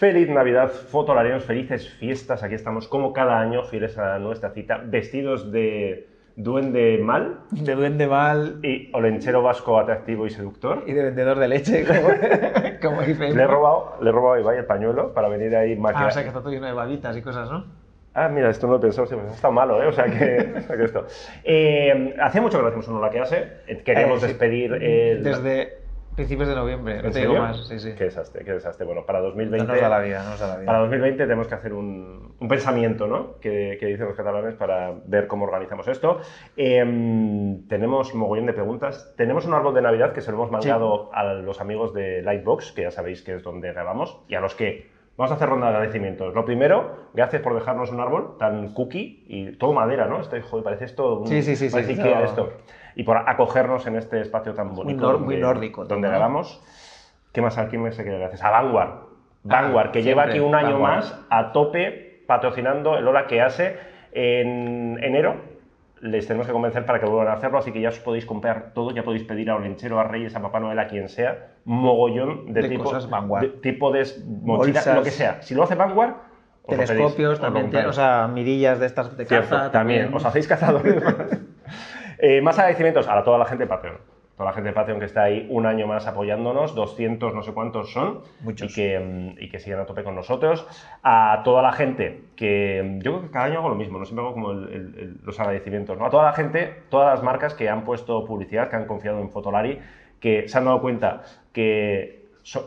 Feliz Navidad, fotolarianos, felices fiestas. Aquí estamos como cada año, fieles a nuestra cita, vestidos de duende mal De duende mal y olenchero vasco atractivo y seductor. y de vendedor de leche, como, como dice. Le he robado, le he robado a Ibai el pañuelo para venir ahí Ah, maquillado. o sea que está todo lleno de babitas y cosas, ¿no? Ah, mira, esto no lo he pensado, pues está malo, ¿eh? O sea que, o sea que esto. Eh, hacía mucho que no hacemos un Hola que hace. Eh, Queríamos Eh, sí. despedir el... Desde principios de noviembre, no ¿En te digo más. Sí, sí. Qué desastre, qué desastre. Bueno, para 2020... No nos da la vida, no nos da la vida. Para 2020 tenemos que hacer un, un pensamiento, ¿no? Que, que dicen los catalanes para ver cómo organizamos esto. Em, tenemos mogollón de preguntas. Tenemos un árbol de Navidad que se lo hemos mandado a los amigos de Lightbox, que ya sabéis que es donde grabamos, y a los que vamos a hacer ronda de agradecimientos. Lo primero, gracias por dejarnos un árbol tan cookie y todo madera, ¿no? Esto, joder, parece esto un, Sí, sí, sí, sí, parece sí, Ikea esto. Y por acogernos en este espacio tan bonito. muy nórdico Donde ¿no? grabamos. ¿Qué más aquí me sé que gracias? A Vanguard. Vanguard, Ah, que lleva aquí un año Vanguard. más a tope patrocinando el Hora que hace en enero. Les tenemos que convencer para que vuelvan a hacerlo, así que ya os podéis comprar todo, ya podéis pedir a Olenchero, a Reyes, a Papá Noel, a quien sea, mogollón de, De tipo, cosas Vanguard. de tipo de mochila, Bolsas. lo que sea. Si lo hace Vanguard, pedís, Telescopios os lo también, tiene, o sea, mirillas de estas de Cierto, caza. también. Os hacéis cazadores. Eh, más agradecimientos a toda la gente de Patreon. Toda la gente de Patreon que está ahí un año más apoyándonos, 200 no sé cuántos son, Muchos. Y, que, mm, y que siguen a tope con nosotros. A toda la gente que mm, yo creo que cada año hago lo mismo, no siempre hago como el- el- el- los agradecimientos. ¿no? A toda la gente, todas las marcas que han puesto publicidad, que han confiado en Fotolari, que se han dado cuenta que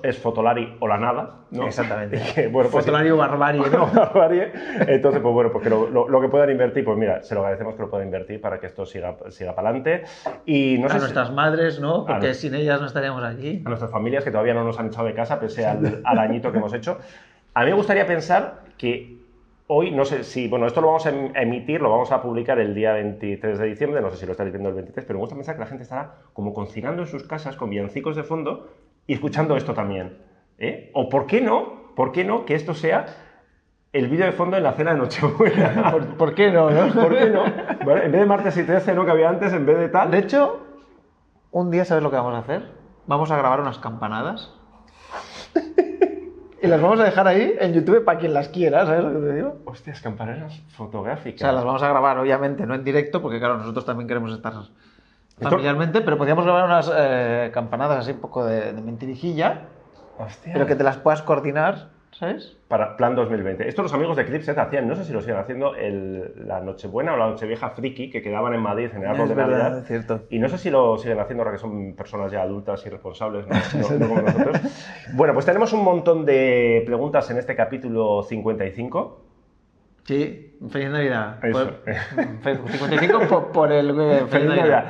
es Fotolari o la nada. ¿no? Exactamente. Que, bueno, pues, Fotolario barbarie, ¿no? barbarie. Entonces, pues bueno, porque lo, lo- lo que puedan invertir, pues mira, se lo agradecemos que lo puedan invertir para que esto siga, siga para adelante. Y no a sé si- nuestras madres, ¿no? Porque sin ellas no estaríamos aquí. a nuestras familias que todavía no nos han echado de casa, pese al, al añito que hemos hecho. A mí me gustaría pensar que hoy, no sé si, bueno, esto lo vamos a em- emitir, lo vamos a publicar el día 23 de diciembre, no sé si lo estáis viendo el 23, pero me gusta pensar que la gente estará como cocinando en sus casas con villancicos de fondo y escuchando esto también. ¿eh? O por qué no, por qué no que esto sea el vídeo de fondo en la cena de Nochebuena. ¿Por, por qué no, no? ¿Por qué no? En vez de martes y 13, ¿no? Que había antes, en vez de tal. De hecho, un día, ¿sabes lo que vamos a hacer? Vamos a grabar unas campanadas. y las vamos a dejar ahí en YouTube para quien las quiera, ¿sabes lo que te digo? Hostias, campaneras fotográficas. O sea, las vamos a grabar, obviamente, no en directo, porque claro, nosotros también queremos estar familiarmente, pero podríamos grabar unas eh, campanadas así un poco de, de mentirijilla, Hostia. pero que te las puedas coordinar, ¿sabes? Para Plan 2020. Esto los amigos de Clipset hacían, no sé si lo siguen haciendo, el- la Nochebuena o la Nochevieja friki que quedaban en Madrid en el árbol de verdad, Navidad. cierto. Y no sé si lo siguen haciendo ahora que son personas ya adultas y responsables, no, No- como nosotros. Bueno, pues tenemos un montón de preguntas en este capítulo 55. Sí, feliz Navidad. Eso. Por- 55 por, por el eh, Feliz Navidad.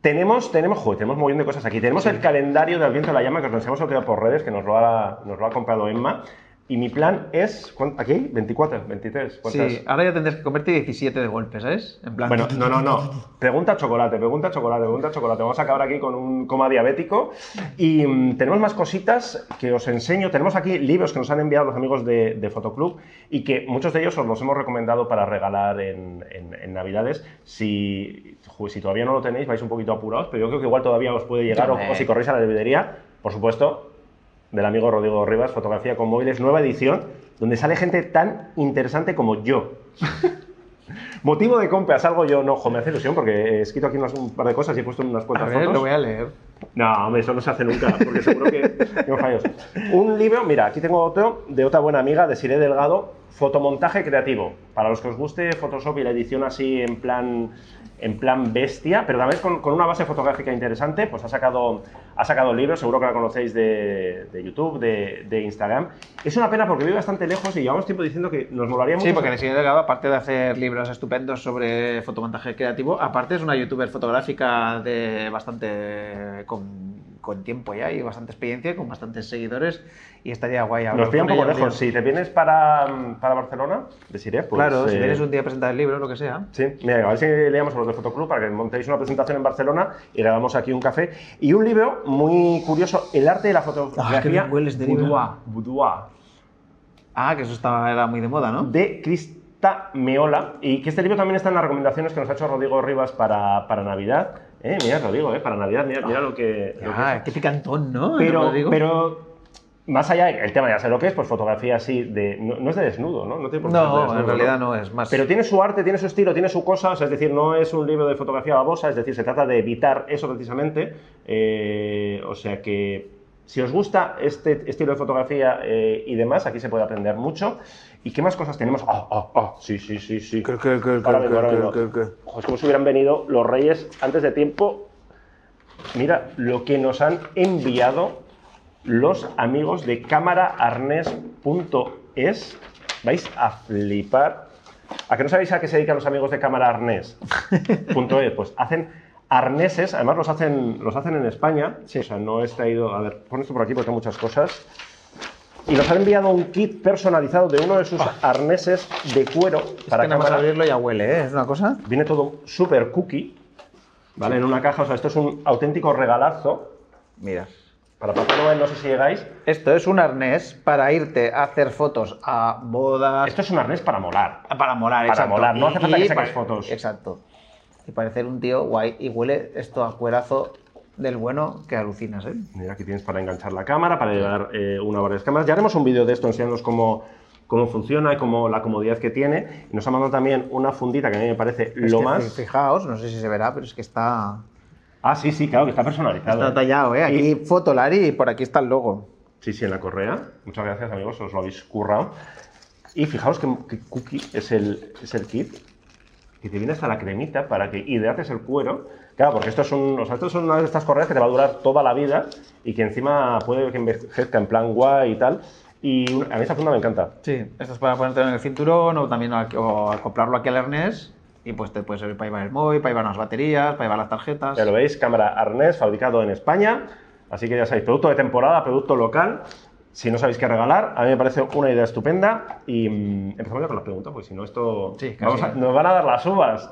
Tenemos, tenemos, joder, tenemos un montón de cosas aquí. Tenemos el calendario del viento de la llama que os otro día por redes, que nos lo ha, nos lo ha comprado Emma. Y mi plan es, ¿cuán- ¿aquí? hay? 24, 23. ¿cuántas? Sí, ahora ya tendrás que comerte 17 de golpe, ¿sabes? En plan. Bueno, no, no, no. Pregunta chocolate, pregunta chocolate, pregunta chocolate. Vamos a acabar aquí con un coma diabético. Y mm, tenemos más cositas que os enseño. Tenemos aquí libros que nos han enviado los amigos de, de Fotoclub y que muchos de ellos os los hemos recomendado para regalar en, en- en Navidades. Si, si todavía no lo tenéis, vais un poquito apurados, pero yo creo que igual todavía os puede llegar o, o si corréis a la librería, por supuesto, del amigo Rodrigo Rivas, Fotografía con móviles, nueva edición, donde sale gente tan interesante como yo. Motivo de compra, salgo yo, no, jo, me hace ilusión porque he escrito aquí unas- un par de cosas y he puesto unas a cuantas ver, fotos. lo voy a leer. No, hombre, eso no se hace nunca, porque seguro que tengo fallos. Un libro, mira, aquí tengo otro de otra buena amiga, de Siré Delgado, Fotomontaje Creativo. Para los que os guste Photoshop y la edición así en plan, en plan bestia, pero también con, con una base fotográfica interesante, pues ha sacado, ha sacado el libro, seguro que la conocéis de, de YouTube, de, de Instagram. Es una pena porque vive bastante lejos y llevamos tiempo diciendo que nos molaría mucho. Sí, porque Nessie Delgado, aparte de hacer libros estupendos sobre fotomontaje creativo, aparte es una youtuber fotográfica de bastante con, con tiempo ya y bastante experiencia, con bastantes seguidores y estaría guay Nos pilla un poco lejos. Si te vienes para, para Barcelona, de Siré, pues... claro, si eh, vienes un día a presentar el libro, lo que sea. Sí, mira, a ver si leamos a los de Fotoclub para que montéis una presentación en Barcelona y grabamos aquí un café. Y un libro muy curioso, El arte de la fotografía. Ah, huele este libro. Boudoir, Boudoir, Ah, que eso estaba, era muy de moda, ¿no? de Crista Meola. Y que este libro también está en las recomendaciones que nos ha hecho Rodrigo Rivas para, para Navidad. Eh, mira, Rodrigo, eh, para Navidad, mira, mira lo que... lo Ah, qué picantón, ¿no? Pero más allá, el tema ya sé lo que es, pues fotografía así de. No, no es de desnudo, ¿no? No, tiene por qué ser de No, desnudo, en realidad no, es más. Pero tiene su arte, tiene su estilo, tiene su cosa, o sea, es decir, no es un libro de fotografía babosa, es decir, se trata de evitar eso precisamente. eh, o sea que si os gusta este estilo de fotografía eh, y demás, aquí se puede aprender mucho. ¿Y qué más cosas tenemos? ¡Ah, ah, ah! Sí, sí, sí, sí. Ojo, es como si hubieran venido los reyes antes de tiempo. Mira lo que nos han enviado los amigos de cámaraarnés.es. Vais a flipar. ¿A que no sabéis a qué se dedican los amigos de cámaraarnés.es? Pues hacen arneses, además los hacen, los hacen en España. O sea, no he traído. A ver, pon esto por aquí porque tengo muchas cosas. Y nos han enviado un kit personalizado de uno de sus arneses de cuero Ah. Es para que nada más cámara. abrirlo ya huele, ¿eh? Es una cosa. Viene todo súper cookie, ¿vale? En una caja, o sea, esto es un auténtico regalazo. Mira. Para Papá Noel, no sé si llegáis. Esto es un arnés para irte a hacer fotos a bodas. Esto es un arnés para molar. Para molar, Para exacto. molar, no hace falta que saques fotos. Exacto. Y parecer un tío guay. Y huele esto a cuerazo del bueno que alucinas, ¿eh? Mira, aquí tienes para enganchar la cámara, para llevar eh, una o varias cámaras. Ya haremos un vídeo de esto enseñándonos cómo, cómo funciona y cómo la comodidad que tiene. Y nos ha mandado también una fundita que a mí me parece Es lo que, más. Fijaos, no sé si se verá, pero es que está, Ah, sí, sí, claro, que está personalizado. está tallado, ¿eh? Aquí Y- Fotolari y por aquí está el logo. Sí, sí, en la correa. Muchas gracias, amigos, os lo habéis currado. Y fijaos que, que cookie es el, es el kit. Que te viene hasta la cremita para que hidrates el cuero. Claro, porque esto es, un, o sea, esto es una de estas correas que te va a durar toda la vida y que encima puede que envejezca en plan guay y tal. Y a mí esta funda me encanta. Sí, esto es para ponértelo en el cinturón o también a- o acoplarlo aquí al arnés. Y pues te puede servir para llevar el móvil, para llevar unas baterías, para llevar las tarjetas. Ya lo veis, cámara arnés fabricado en España. Así que ya sabéis, producto de temporada, producto local. Si no sabéis qué regalar, a mí me parece una idea estupenda. Y mm, empezamos ya con las preguntas, porque si no, esto. Sí, casi. vamos a- nos van a dar las uvas.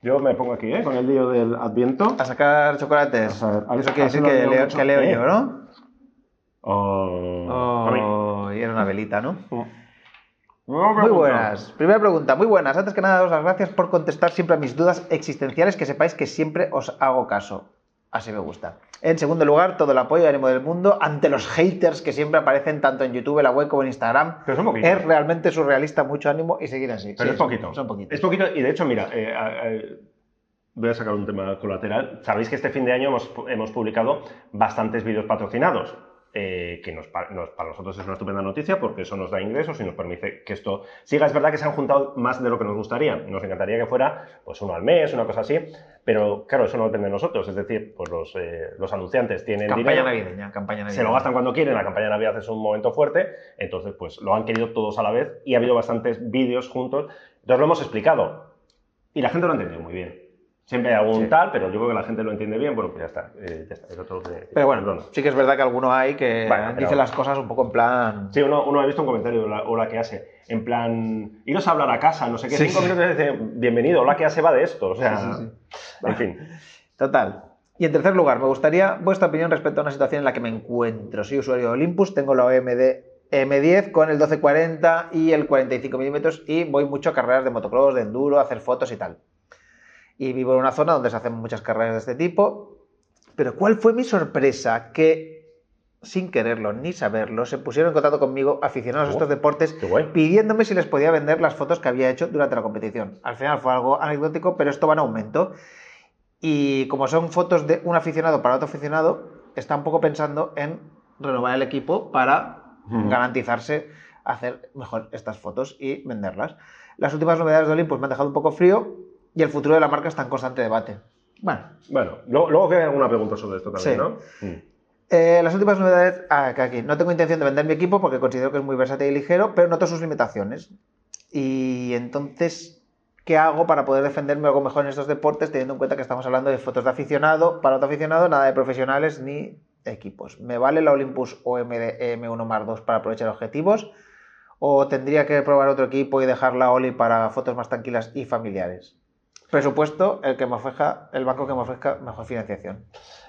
Yo me pongo aquí, ¿eh? Con el lío del Adviento. A sacar chocolates. A ver, a ver, Eso quiere decir que leo que leo Eh. yo, ¿no? Oh. Oh, y era una velita, ¿no? No, Muy buenas. Primera pregunta, muy buenas. Antes que nada, daros las gracias por contestar siempre a mis dudas existenciales, que sepáis que siempre os hago caso. Así me gusta. En segundo lugar, todo el apoyo y ánimo del mundo ante los haters que siempre aparecen tanto en YouTube, en la web como en Instagram. Pero son poquitos. Es realmente surrealista, mucho ánimo y seguir así. Pero Sí, es poquito. Son, son poquitos. Es poquito, y de hecho, mira, eh, voy a sacar un tema colateral. Sabéis que este fin de año hemos, hemos publicado bastantes vídeos patrocinados. Eh, que nos, pa- nos- para nosotros es una estupenda noticia porque eso nos da ingresos y nos permite que esto siga. Es verdad que se han juntado más de lo que nos gustaría. Nos encantaría que fuera pues uno al mes, una cosa así, pero claro, eso no depende de nosotros. Es decir, pues los, eh, los anunciantes tienen Campaña dinero, navideña, campaña navideña. se lo gastan cuando quieren, la campaña de Navidad es un momento fuerte, entonces pues lo han querido todos a la vez y ha habido bastantes vídeos juntos, entonces lo hemos explicado y la gente lo ha entendido muy bien. Siempre hay algún Sí. tal, pero yo creo que la gente lo entiende bien, bueno, pues ya está, eh, ya está, eso que. Pero bueno, Perdona. sí que es verdad que alguno hay que Bueno, dice las cosas un poco en plan... Sí, uno, uno ha visto un comentario, hola, hola, ¿qué hace? En plan, iros a hablar a casa, no sé qué, Sí, cinco sí. minutos y dice, bienvenido, hola, ¿qué hace? Va de esto, o sea, Sí, sí, en fin. Total. Y en tercer lugar, me gustaría vuestra opinión respecto a una situación en la que me encuentro. Soy usuario de Olympus, tengo la OMD M10 con el 1240 y el 45 mm y voy mucho a carreras de motocross, de enduro, a hacer fotos y tal. Y vivo en una zona donde se hacen muchas carreras de este tipo. Pero ¿cuál fue mi sorpresa? Que sin quererlo ni saberlo, se pusieron en contacto conmigo aficionados a Oh, estos deportes qué guay. pidiéndome si les podía vender las fotos que había hecho durante la competición. Al final fue algo anecdótico, pero esto va en aumento. Y como son fotos de un aficionado para otro aficionado, está un poco pensando en renovar el equipo para garantizarse hacer mejor estas fotos y venderlas. Las últimas novedades de Olympus me han dejado un poco frío y el futuro de la marca está en constante debate. Bueno, Bueno, luego, luego que hay alguna pregunta sobre esto también, Sí. ¿no? Mm. eh, las últimas novedades, ah, que aquí. No tengo intención de vender mi equipo porque considero que es muy versátil y ligero, pero noto sus limitaciones. Y entonces, ¿qué hago para poder defenderme algo mejor en estos deportes, teniendo en cuenta que estamos hablando de fotos de aficionado, para otro aficionado, nada de profesionales ni equipos? ¿Me vale la Olympus OMD M1 Mark II para aprovechar objetivos? ¿O tendría que probar otro equipo y dejar la Oli para fotos más tranquilas y familiares? Presupuesto, el que me ofrezca, el banco que me ofrezca mejor financiación.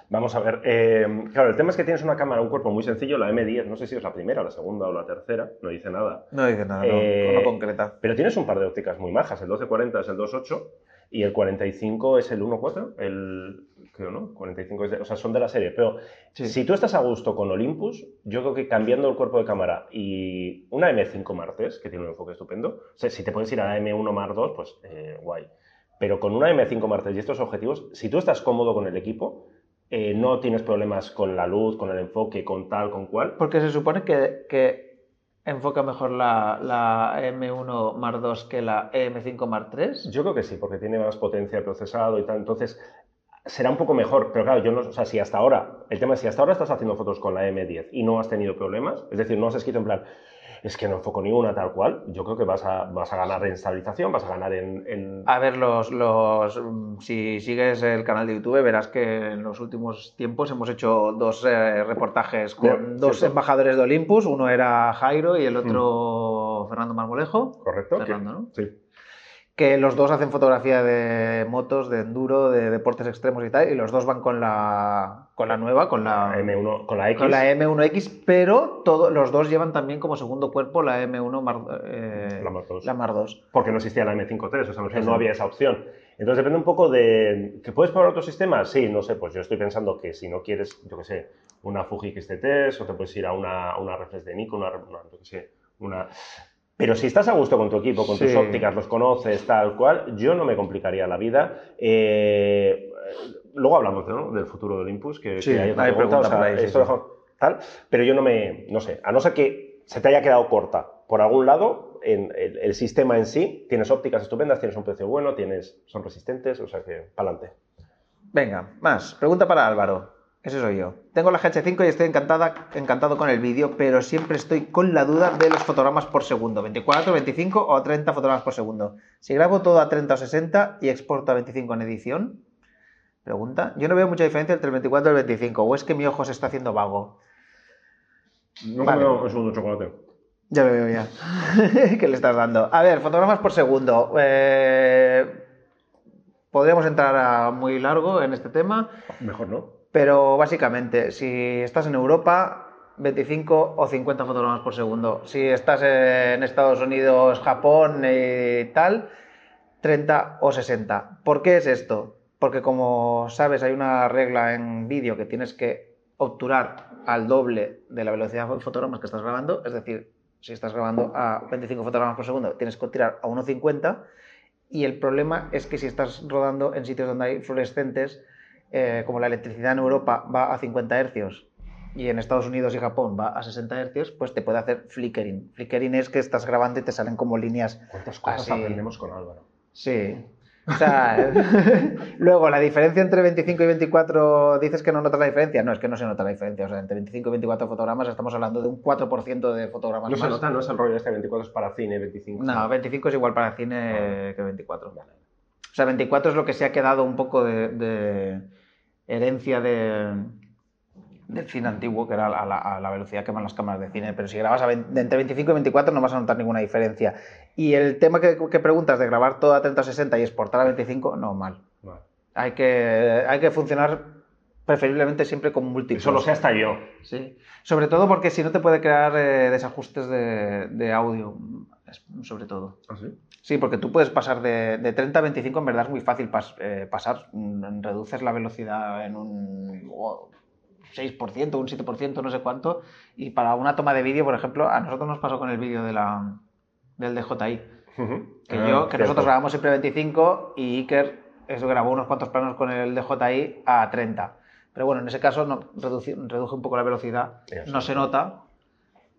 Vamos a ver. eh, claro, el tema es que tienes una cámara, un cuerpo muy sencillo, la M10. No sé si es la primera, la segunda o la tercera, no dice nada. No dice nada, no, Eh, no concreta. Pero tienes un par de ópticas muy majas. El 1240 es el 2.8 y el 45 es el 1.4. El, creo, ¿no? 45 es de- o sea, son de la serie. Pero Sí. si tú estás a gusto con Olympus, yo creo que cambiando el cuerpo de cámara y una M5 Mark III, que tiene un enfoque estupendo, o sea, si te puedes ir a la M1 Mark II, pues eh, guay. Pero con una M5 Mark III y estos objetivos, si tú estás cómodo con el equipo, eh, no tienes problemas con la luz, con el enfoque, con tal, con cual. Porque se supone que, que enfoca mejor la, la M1 Mark II que la M5 Mark III. Yo creo que sí, porque tiene más potencia de procesado y tal. Entonces, será un poco mejor. Pero claro, yo no. O sea, si hasta ahora. El tema es si hasta ahora estás haciendo fotos con la M10 y no has tenido problemas, es decir, no has escrito en plan. Es que no enfoco ni una tal cual. Yo creo que vas a, vas a ganar en estabilización, vas a ganar en. en- A ver, los, los, si sigues el canal de YouTube, verás que en los últimos tiempos hemos hecho dos eh, reportajes con dos embajadores de Olympus. Uno era Jairo y el otro Fernando Marmolejo. ¿Correcto? Fernando, ¿no? Sí. Que los dos hacen fotografía de motos, de enduro, de deportes extremos y tal, y los dos van con la, con la nueva, con la, M1 con la X. con la M1X, pero todo, los dos llevan también como segundo cuerpo la M1 Mar, eh, La Mark II. la Mar II. porque no existía la M53, o sea, no, había esa opción. Entonces depende un poco de... ¿Que puedes probar otros sistemas? Sí, no sé, pues yo estoy pensando que si no quieres, yo qué sé, una Fuji XT3 o te puedes ir a una, una reflex de Nikon, una, una, yo qué sé, una... Pero si estás a gusto con tu equipo, con tus ópticas, los conoces, tal cual, yo no me complicaría la vida. Eh, luego hablamos ¿no? del futuro de Olympus, que, Sí, que hay otra hay pregunta, o pregunta sea, por ahí, sí, esto sí. dejamos- tal, pero yo no me, no sé, a no ser que se te haya quedado corta por algún lado, en el, el sistema en sí, tienes ópticas estupendas, tienes un precio bueno, tienes, son resistentes, o sea que, pa'lante. Venga, más. Pregunta para Álvaro. Ese soy yo. Tengo la GH5 y estoy encantada, encantado con el vídeo, pero siempre estoy con la duda de los fotogramas por segundo. 24, 25 o 30 fotogramas por segundo. Si grabo todo a 30 o 60 y exporto a 25 en edición, pregunta, yo no veo mucha diferencia entre el 24 y el 25, o es que mi ojo se está haciendo vago. No Vale. comeo un segundo chocolate. Ya lo veo ya. ¿Qué le estás dando? A ver, fotogramas por segundo. Eh, Podríamos entrar a muy largo en este tema. Mejor no. Pero básicamente, si estás en Europa, 25 o 50 fotogramas por segundo. Si estás en Estados Unidos, Japón y tal, 30 o 60. ¿Por qué es esto? Porque como sabes, hay una regla en vídeo que tienes que obturar al doble de la velocidad de fotogramas que estás grabando. Es decir, si estás grabando a 25 fotogramas por segundo, tienes que obturar a 1,50. Y el problema es que si estás rodando en sitios donde hay fluorescentes, eh, como la electricidad en Europa va a 50 hercios y en Estados Unidos y Japón va a 60 hercios, pues te puede hacer flickering. Flickering es que estás grabando y te salen como líneas. ¿Cuántas cosas Así. aprendemos con Álvaro? Sí. O sea, luego la diferencia entre 25 y 24, dices que no notas la diferencia. No, es que no se nota la diferencia. O sea, entre 25 y 24 fotogramas estamos hablando de un 4% de fotogramas No se nota, no es el rollo este 24 es para cine, 25. No, 25 es igual para cine que 24. O sea, 24 es lo que se ha quedado un poco de, de herencia de, del cine antiguo, que era a la, a la velocidad que van las cámaras de cine. Pero si grabas a 20 de entre 25 y 24 no vas a notar ninguna diferencia. Y el tema que, que preguntas de grabar todo a 30 o 60 y exportar a 25, no, mal. Vale. Hay que, hay que funcionar preferiblemente siempre con múltiplos. Eso lo sé hasta yo. Sí. Sobre todo porque si no te puede crear eh, desajustes de, de audio, sobre todo. ¿Ah, sí? Sí, porque tú puedes pasar de, de 30 a 25, en verdad es muy fácil pas- eh, pasar. Mm, Reduces la velocidad en un oh, 6%, un 7%, no sé cuánto. Y para una toma de vídeo, por ejemplo, a nosotros nos pasó con el vídeo de la, del DJI. Ujú. Que, Ah, yo, que nosotros grabamos siempre 25 y Iker eso grabó unos cuantos planos con el DJI a 30. Pero bueno, en ese caso no, reduje un poco la velocidad. No se nota,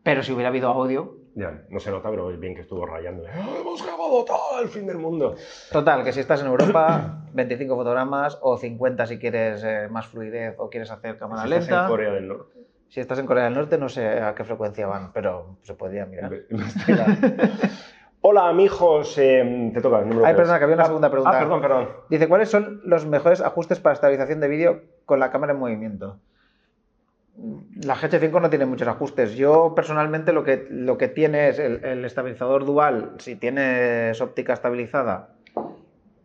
pero si hubiera habido audio. Ya, no se nota, pero es bien que estuvo rayando. ¡Ah, Hemos grabado todo el fin del mundo. Total, que si estás en Europa, 25 fotogramas o 50 si quieres eh, más fluidez o quieres hacer cámara Si estás lenta. en Corea del Norte. Si estás en Corea del Norte, no sé a qué frecuencia van, pero se podría mirar. Hola, amigos. eh, te toca el número Ay, perdona, que había una Ah, segunda pregunta. Ah, perdón, perdón. Dice, ¿cuáles son los mejores ajustes para estabilización de vídeo con la cámara en movimiento? La GH5 no tiene muchos ajustes. Yo personalmente lo que, lo que tiene es el, el estabilizador dual, si tienes óptica estabilizada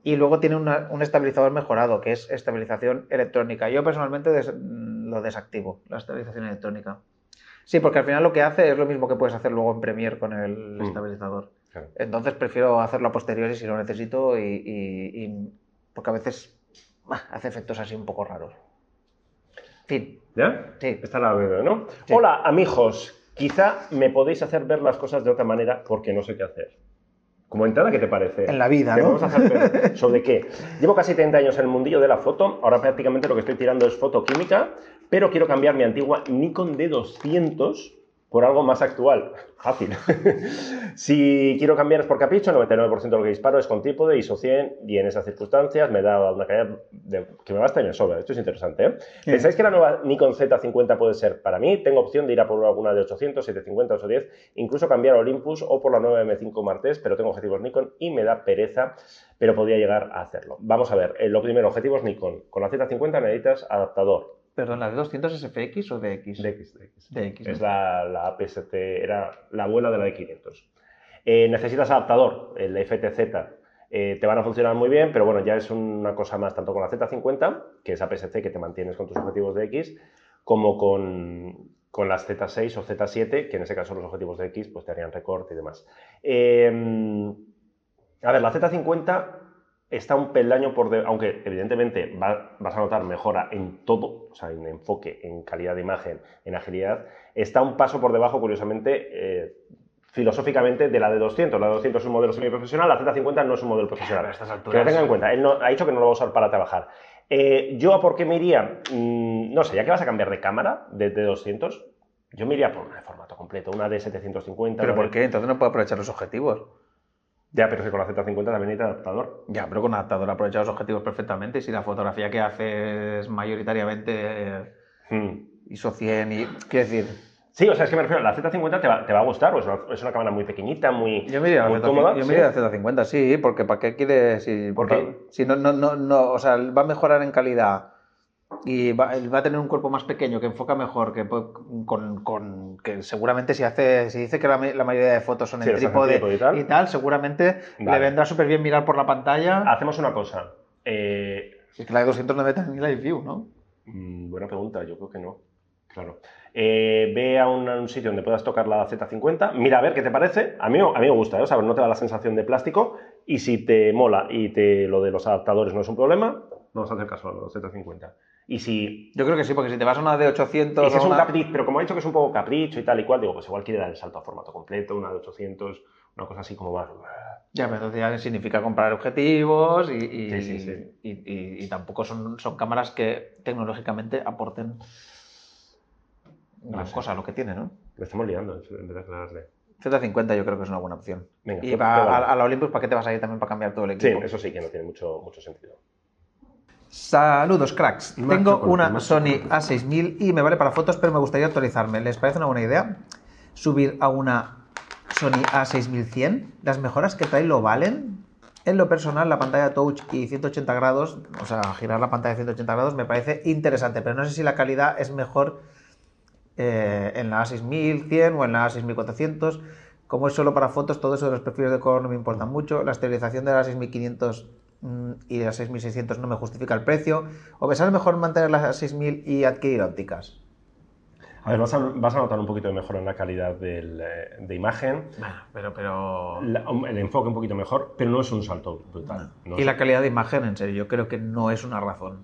y luego tiene una- un estabilizador mejorado, que es estabilización electrónica. Yo personalmente des- lo desactivo, la estabilización electrónica. Sí, porque al final lo que hace es lo mismo que puedes hacer luego en Premiere con el Mm. estabilizador. Claro. Entonces prefiero hacerlo a posteriori si lo necesito y, y- y- porque a veces bah, hace efectos así un poco raros. ¿Ya? Sí. Esta la veo, ¿no? Sí. Hola, amigos. Quizá me podéis hacer ver las cosas de otra manera porque no sé qué hacer. Como entrada, ¿qué te parece? En la vida, Te ¿no? vamos a hacer ver sobre qué. Llevo casi 30 años en el mundillo de la foto. Ahora prácticamente lo que estoy tirando es fotoquímica, pero quiero cambiar mi antigua Nikon D200 por algo más actual. Fácil. si quiero cambiar es por capricho, el 99% de lo que disparo es con trípode ISO 100 y en esas circunstancias me da una calidad de- que me basta y me sobra. Esto es interesante. ¿eh? ¿Pensáis que la nueva Nikon Z50 puede ser para mí? Tengo opción de ir a por alguna de 800, 750, 810, incluso cambiar a Olympus o por la nueva M5 Martes, pero tengo objetivos Nikon y me da pereza, pero podría llegar a hacerlo. Vamos a ver, eh, lo primero, objetivos Nikon. Con la Z50 necesitas adaptador perdón, ¿la de 200 es FX o DX? DX. DX. DX, Es ¿no? la, la APS-C, era la abuela de la de 500. Eh, necesitas adaptador, el FTZ. Eh, te van a funcionar muy bien, pero bueno, ya es una cosa más, tanto con la Z50, que es APS-C que te mantienes con tus objetivos de X, como con, con las Z6 o Z7, que en ese caso los objetivos de X pues te harían recorte y demás. Eh, a ver, la Z50 está un peldaño por debajo, aunque evidentemente va- vas a notar mejora en todo, o sea, en enfoque, en calidad de imagen, en agilidad, está un paso por debajo, curiosamente, eh, filosóficamente, de la de 200. La de 200 es un modelo semiprofesional, la Z50 no es un modelo profesional. a estas Que lo tengan en cuenta. Él no- ha dicho que no lo va a usar para trabajar. Eh, ¿Yo a por qué me iría? Mm, no sé, ya que vas a cambiar de cámara de, de 200, yo me iría por una de formato completo, una de 750. ¿Pero por de- qué? Entonces no puedo aprovechar los objetivos. Ya, pero que con la Z50 también necesita adaptador. Ya, pero con adaptador aprovecha los objetivos perfectamente. Y si la fotografía que haces mayoritariamente eh, Mm. ISO 100 y... Quiero decir, Sí, o sea, es que me refiero, la Z50 te va, te va a gustar, pues es una, cámara muy pequeñita, muy, yo me iría a la muy Z50, cómoda. yo sí. me iría a la Z50, sí, porque ¿para qué quiere? Si, ¿Por porque- si no, no, no, no, o sea, va a mejorar en calidad y va, va a tener un cuerpo más pequeño, que enfoca mejor, que con, con- que seguramente si hace, si dice que la, ma- la mayoría de fotos son Sí, en trípode y tal. y tal, seguramente le vendrá súper bien mirar por la pantalla. Hacemos una cosa. eh, es que la de 200 no mete ni live view, ¿no? mm, buena pregunta, yo creo que no. Claro. Eh, ve a un, a un sitio donde puedas tocar la Z50, mira a ver qué te parece. A mí, a mí me gusta, ¿eh? O sea, no te da la sensación de plástico. Y si te mola y te, lo de los adaptadores no es un problema, vamos a hacer caso a la Z50. Y si, Yo creo que sí, porque si te vas a una de 800 y si es un una- capricho, pero como ha dicho que es un poco capricho y tal y cual, digo, pues igual quiere dar el salto a formato completo, una de 800, una cosa así como más. Ya, pero entonces ya significa comprar objetivos y, y, Sí, sí, sí. y- tampoco son, son cámaras que tecnológicamente aporten gran sé. cosa lo que tiene, ¿no? Le estamos liando en vez de aclararle. Z50 yo creo que es una buena opción. Venga, y pues, va a, a la Olympus, ¿para qué te vas a ir también para cambiar todo el Sí, equipo? eso sí que no tiene mucho, mucho sentido. Saludos, cracks. Más Tengo una Sony chocolate. A6000 y me vale para fotos, pero me gustaría actualizarme. ¿Les parece una buena idea subir a una Sony A6100? ¿Las mejoras que trae lo valen? En lo personal, la pantalla touch y 180 grados, o sea, girar la pantalla 180 grados me parece interesante, pero no sé si la calidad es mejor eh, en la A6100 o en la A6400. Como es solo para fotos, todo eso de los perfiles de color no me importa mucho. La estabilización de la 6500 mm, y de la 6600 no me justifica el precio. ¿O pensás mejor mantener la 6000 y adquirir ópticas? A ver, vas a, vas a notar un poquito de mejora en la calidad del, eh, de imagen, pero, pero... la- el enfoque un poquito mejor, pero no es un salto brutal. No Y es- la calidad de imagen, en serio, yo creo que no es una razón.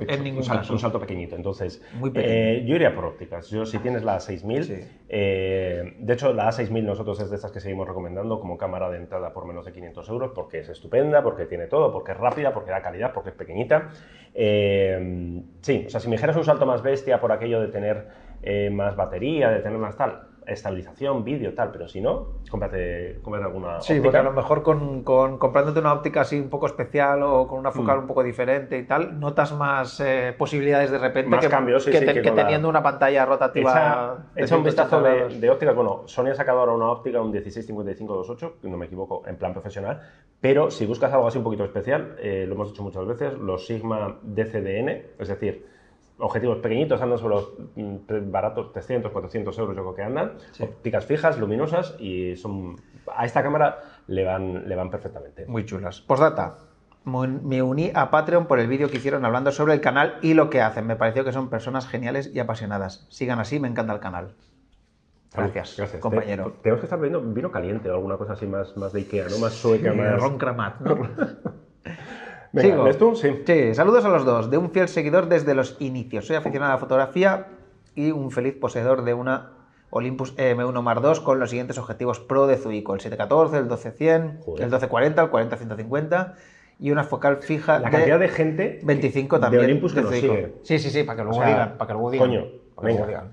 Es en un ningún salto, caso. un salto pequeñito. Entonces, Muy eh, yo iría por ópticas. Yo, si tienes la A6000, Sí. eh, de hecho, la A6000 nosotros es de estas que seguimos recomendando como cámara de entrada por menos de 500 euros, porque es estupenda, porque tiene todo, porque es rápida, porque da calidad, porque es pequeñita. Eh, sí, o sea, si me dijeras un salto más bestia por aquello de tener eh, más batería, de tener más tal, estabilización, vídeo, tal, pero si no, cómprate, cómprate alguna Sí, óptica. porque a lo mejor con, con- comprándote una óptica así un poco especial o con una focal Hmm. un poco diferente y tal, notas más eh, posibilidades de repente Más que, cambios, sí, que sí, te- que que con la- teniendo una pantalla rotativa. Echa, echa un 180 vistazo de, óptica. Bueno, Sony ha sacado ahora una óptica, un 1655-28, que no me equivoco, en plan profesional. Pero si buscas algo así un poquito especial, eh, lo hemos dicho muchas veces, los Sigma DCDN, es decir, objetivos pequeñitos, andan sobre los mm, baratos, 300, 400 euros, yo creo que andan. Ópticas fijas, luminosas y son a esta cámara le van, le van perfectamente. Muy chulas. Postdata. Me uní a Patreon por el vídeo que hicieron hablando sobre el canal y lo que hacen. Me pareció que son personas geniales y apasionadas. Sigan así, me encanta el canal. Gracias, Gracias. compañero. Te- tenemos que estar bebiendo vino caliente o alguna cosa así más, más de Ikea, ¿no? Más sueca, Eh, más... Ron Kramat, ¿no? Venga. ¿ves tú? Sí. Sí, saludos a los dos, de un fiel seguidor desde los inicios. Soy aficionado a la fotografía y un feliz poseedor de una Olympus M1 Mark II con los siguientes objetivos pro de Zuico, el 714, el 12-100, Joder. el 1240, el 40-150 y una focal fija La de cantidad de gente 25 de también. Olympus que de nos sigue. Sí, sí, sí, para que luego O sea, digan, para que luego digan. coño, para venga. digan.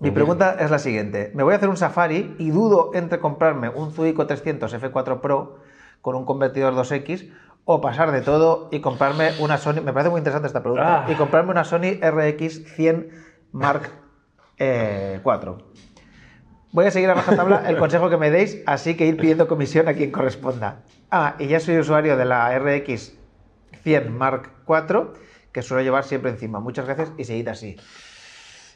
Mi pregunta es la siguiente. Me voy a hacer un Safari y dudo entre comprarme un Zuico 300 F4 Pro con un convertidor 2X o pasar de todo y comprarme una Sony... Me parece muy interesante esta pregunta. Ah. Y comprarme una Sony RX 100 Mark eh, 4. Voy a seguir a rajatabla el consejo que me deis, así que ir pidiendo comisión a quien corresponda. Ah, y ya soy usuario de la RX 100 Mark 4, que suelo llevar siempre encima. Muchas gracias y seguid así.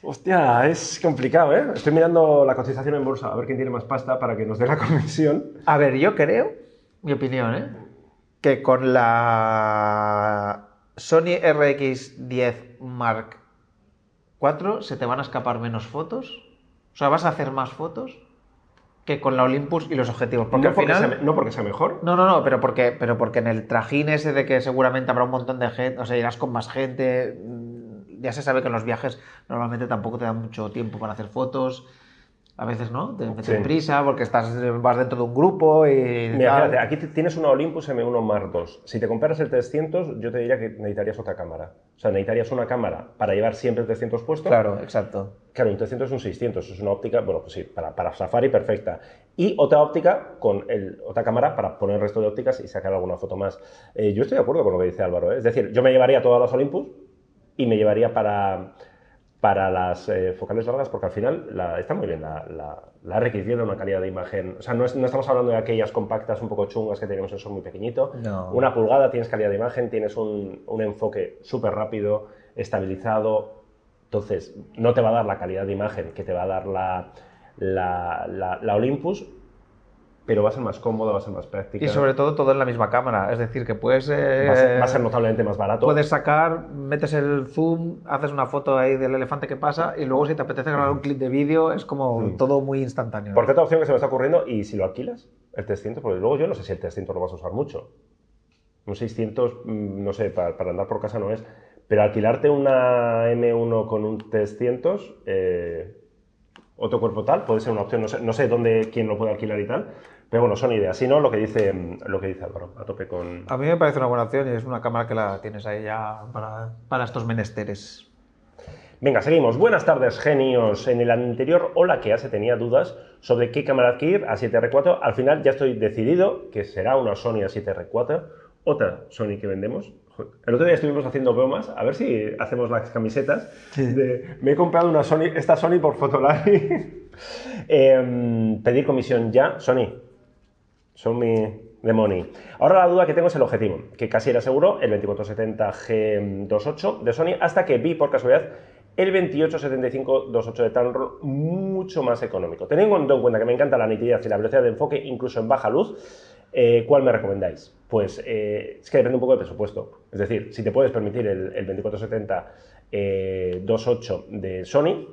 Hostia, es complicado, ¿eh? Estoy mirando la cotización en bolsa, a ver quién tiene más pasta para que nos dé la comisión. A ver, yo creo, mi opinión, ¿eh? Que con la Sony RX10 Mark IV se te van a escapar menos fotos. O sea, vas a hacer más fotos que con la Olympus y los objetivos. Porque no, al porque final... sea, no porque sea mejor. No, no, no, pero porque, pero porque en el trajín ese de que seguramente habrá un montón de gente, o sea, irás con más gente. mm, Ya se sabe que en los viajes normalmente tampoco te dan mucho tiempo para hacer fotos. A veces, ¿no? Te metes Sí. prisa porque estás, vas dentro de un grupo y. Mira, fíjate, aquí tienes una Olympus M1 Mark II. Si te comparas el 300, yo te diría que necesitarías otra cámara. O sea, necesitarías una cámara para llevar siempre el 300 puesto. Claro, exacto. Claro, un 300 es un 600, es una óptica, bueno, pues sí, para, para Safari perfecta. Y otra óptica con el, otra cámara para poner el resto de ópticas y sacar alguna foto más. Eh, yo estoy de acuerdo con lo que dice Álvaro, ¿eh? es decir, yo me llevaría todas las Olympus y me llevaría para, para las eh, focales largas porque al final la- está muy bien la, la, la RX tiene una calidad de imagen, o sea, no, es- no estamos hablando de aquellas compactas un poco chungas que tenemos en son muy pequeñito. No. Una pulgada, tienes calidad de imagen, tienes un, un enfoque súper rápido, estabilizado, entonces, no te va a dar la calidad de imagen que te va a dar la- la Olympus, pero va a ser más cómoda, va a ser más práctica. Y sobre todo todo en la misma cámara. Es decir, que puedes. eh, va, a ser, va a ser notablemente más barato. Puedes sacar, metes el zoom, haces una foto ahí del elefante que pasa y luego si te apetece grabar un clip de vídeo es como Mm. todo muy instantáneo. Porque otra opción que se me está ocurriendo, y si lo alquilas, el 300, porque luego yo no sé si el 300 lo vas a usar mucho. Un 600, mm, no sé, para, para andar por casa no es. Pero alquilarte una M1 con un 300, eh, otro cuerpo tal, puede ser una opción. No sé, no sé dónde, quién lo puede alquilar y tal. Pero bueno, son ideas. Si no, lo que dice, lo que dice Álvaro, a tope con... A mí me parece una buena opción y es una cámara que la tienes ahí ya para, para estos menesteres. Venga, seguimos. Buenas tardes, genios. En el anterior Hola que se tenía dudas sobre qué cámara adquirir, A7R4. Al final ya estoy decidido que será una Sony A7R4, otra Sony que vendemos. El otro día estuvimos haciendo bromas, a ver si hacemos las camisetas. de, me he comprado una Sony, esta Sony por Fotolari. Em, pedir comisión ya, Sony. Son mi money. Ahora la duda que tengo es el objetivo, que casi era seguro, el 2470G28 de Sony, hasta que vi por casualidad el 2875-28 de Tamron mucho más económico. Teniendo en cuenta que me encanta la nitidez y la velocidad de enfoque, incluso en baja luz, eh, ¿cuál me recomendáis? Pues eh, es que depende un poco del presupuesto. Es decir, si te puedes permitir el, el 2470-28 de Sony,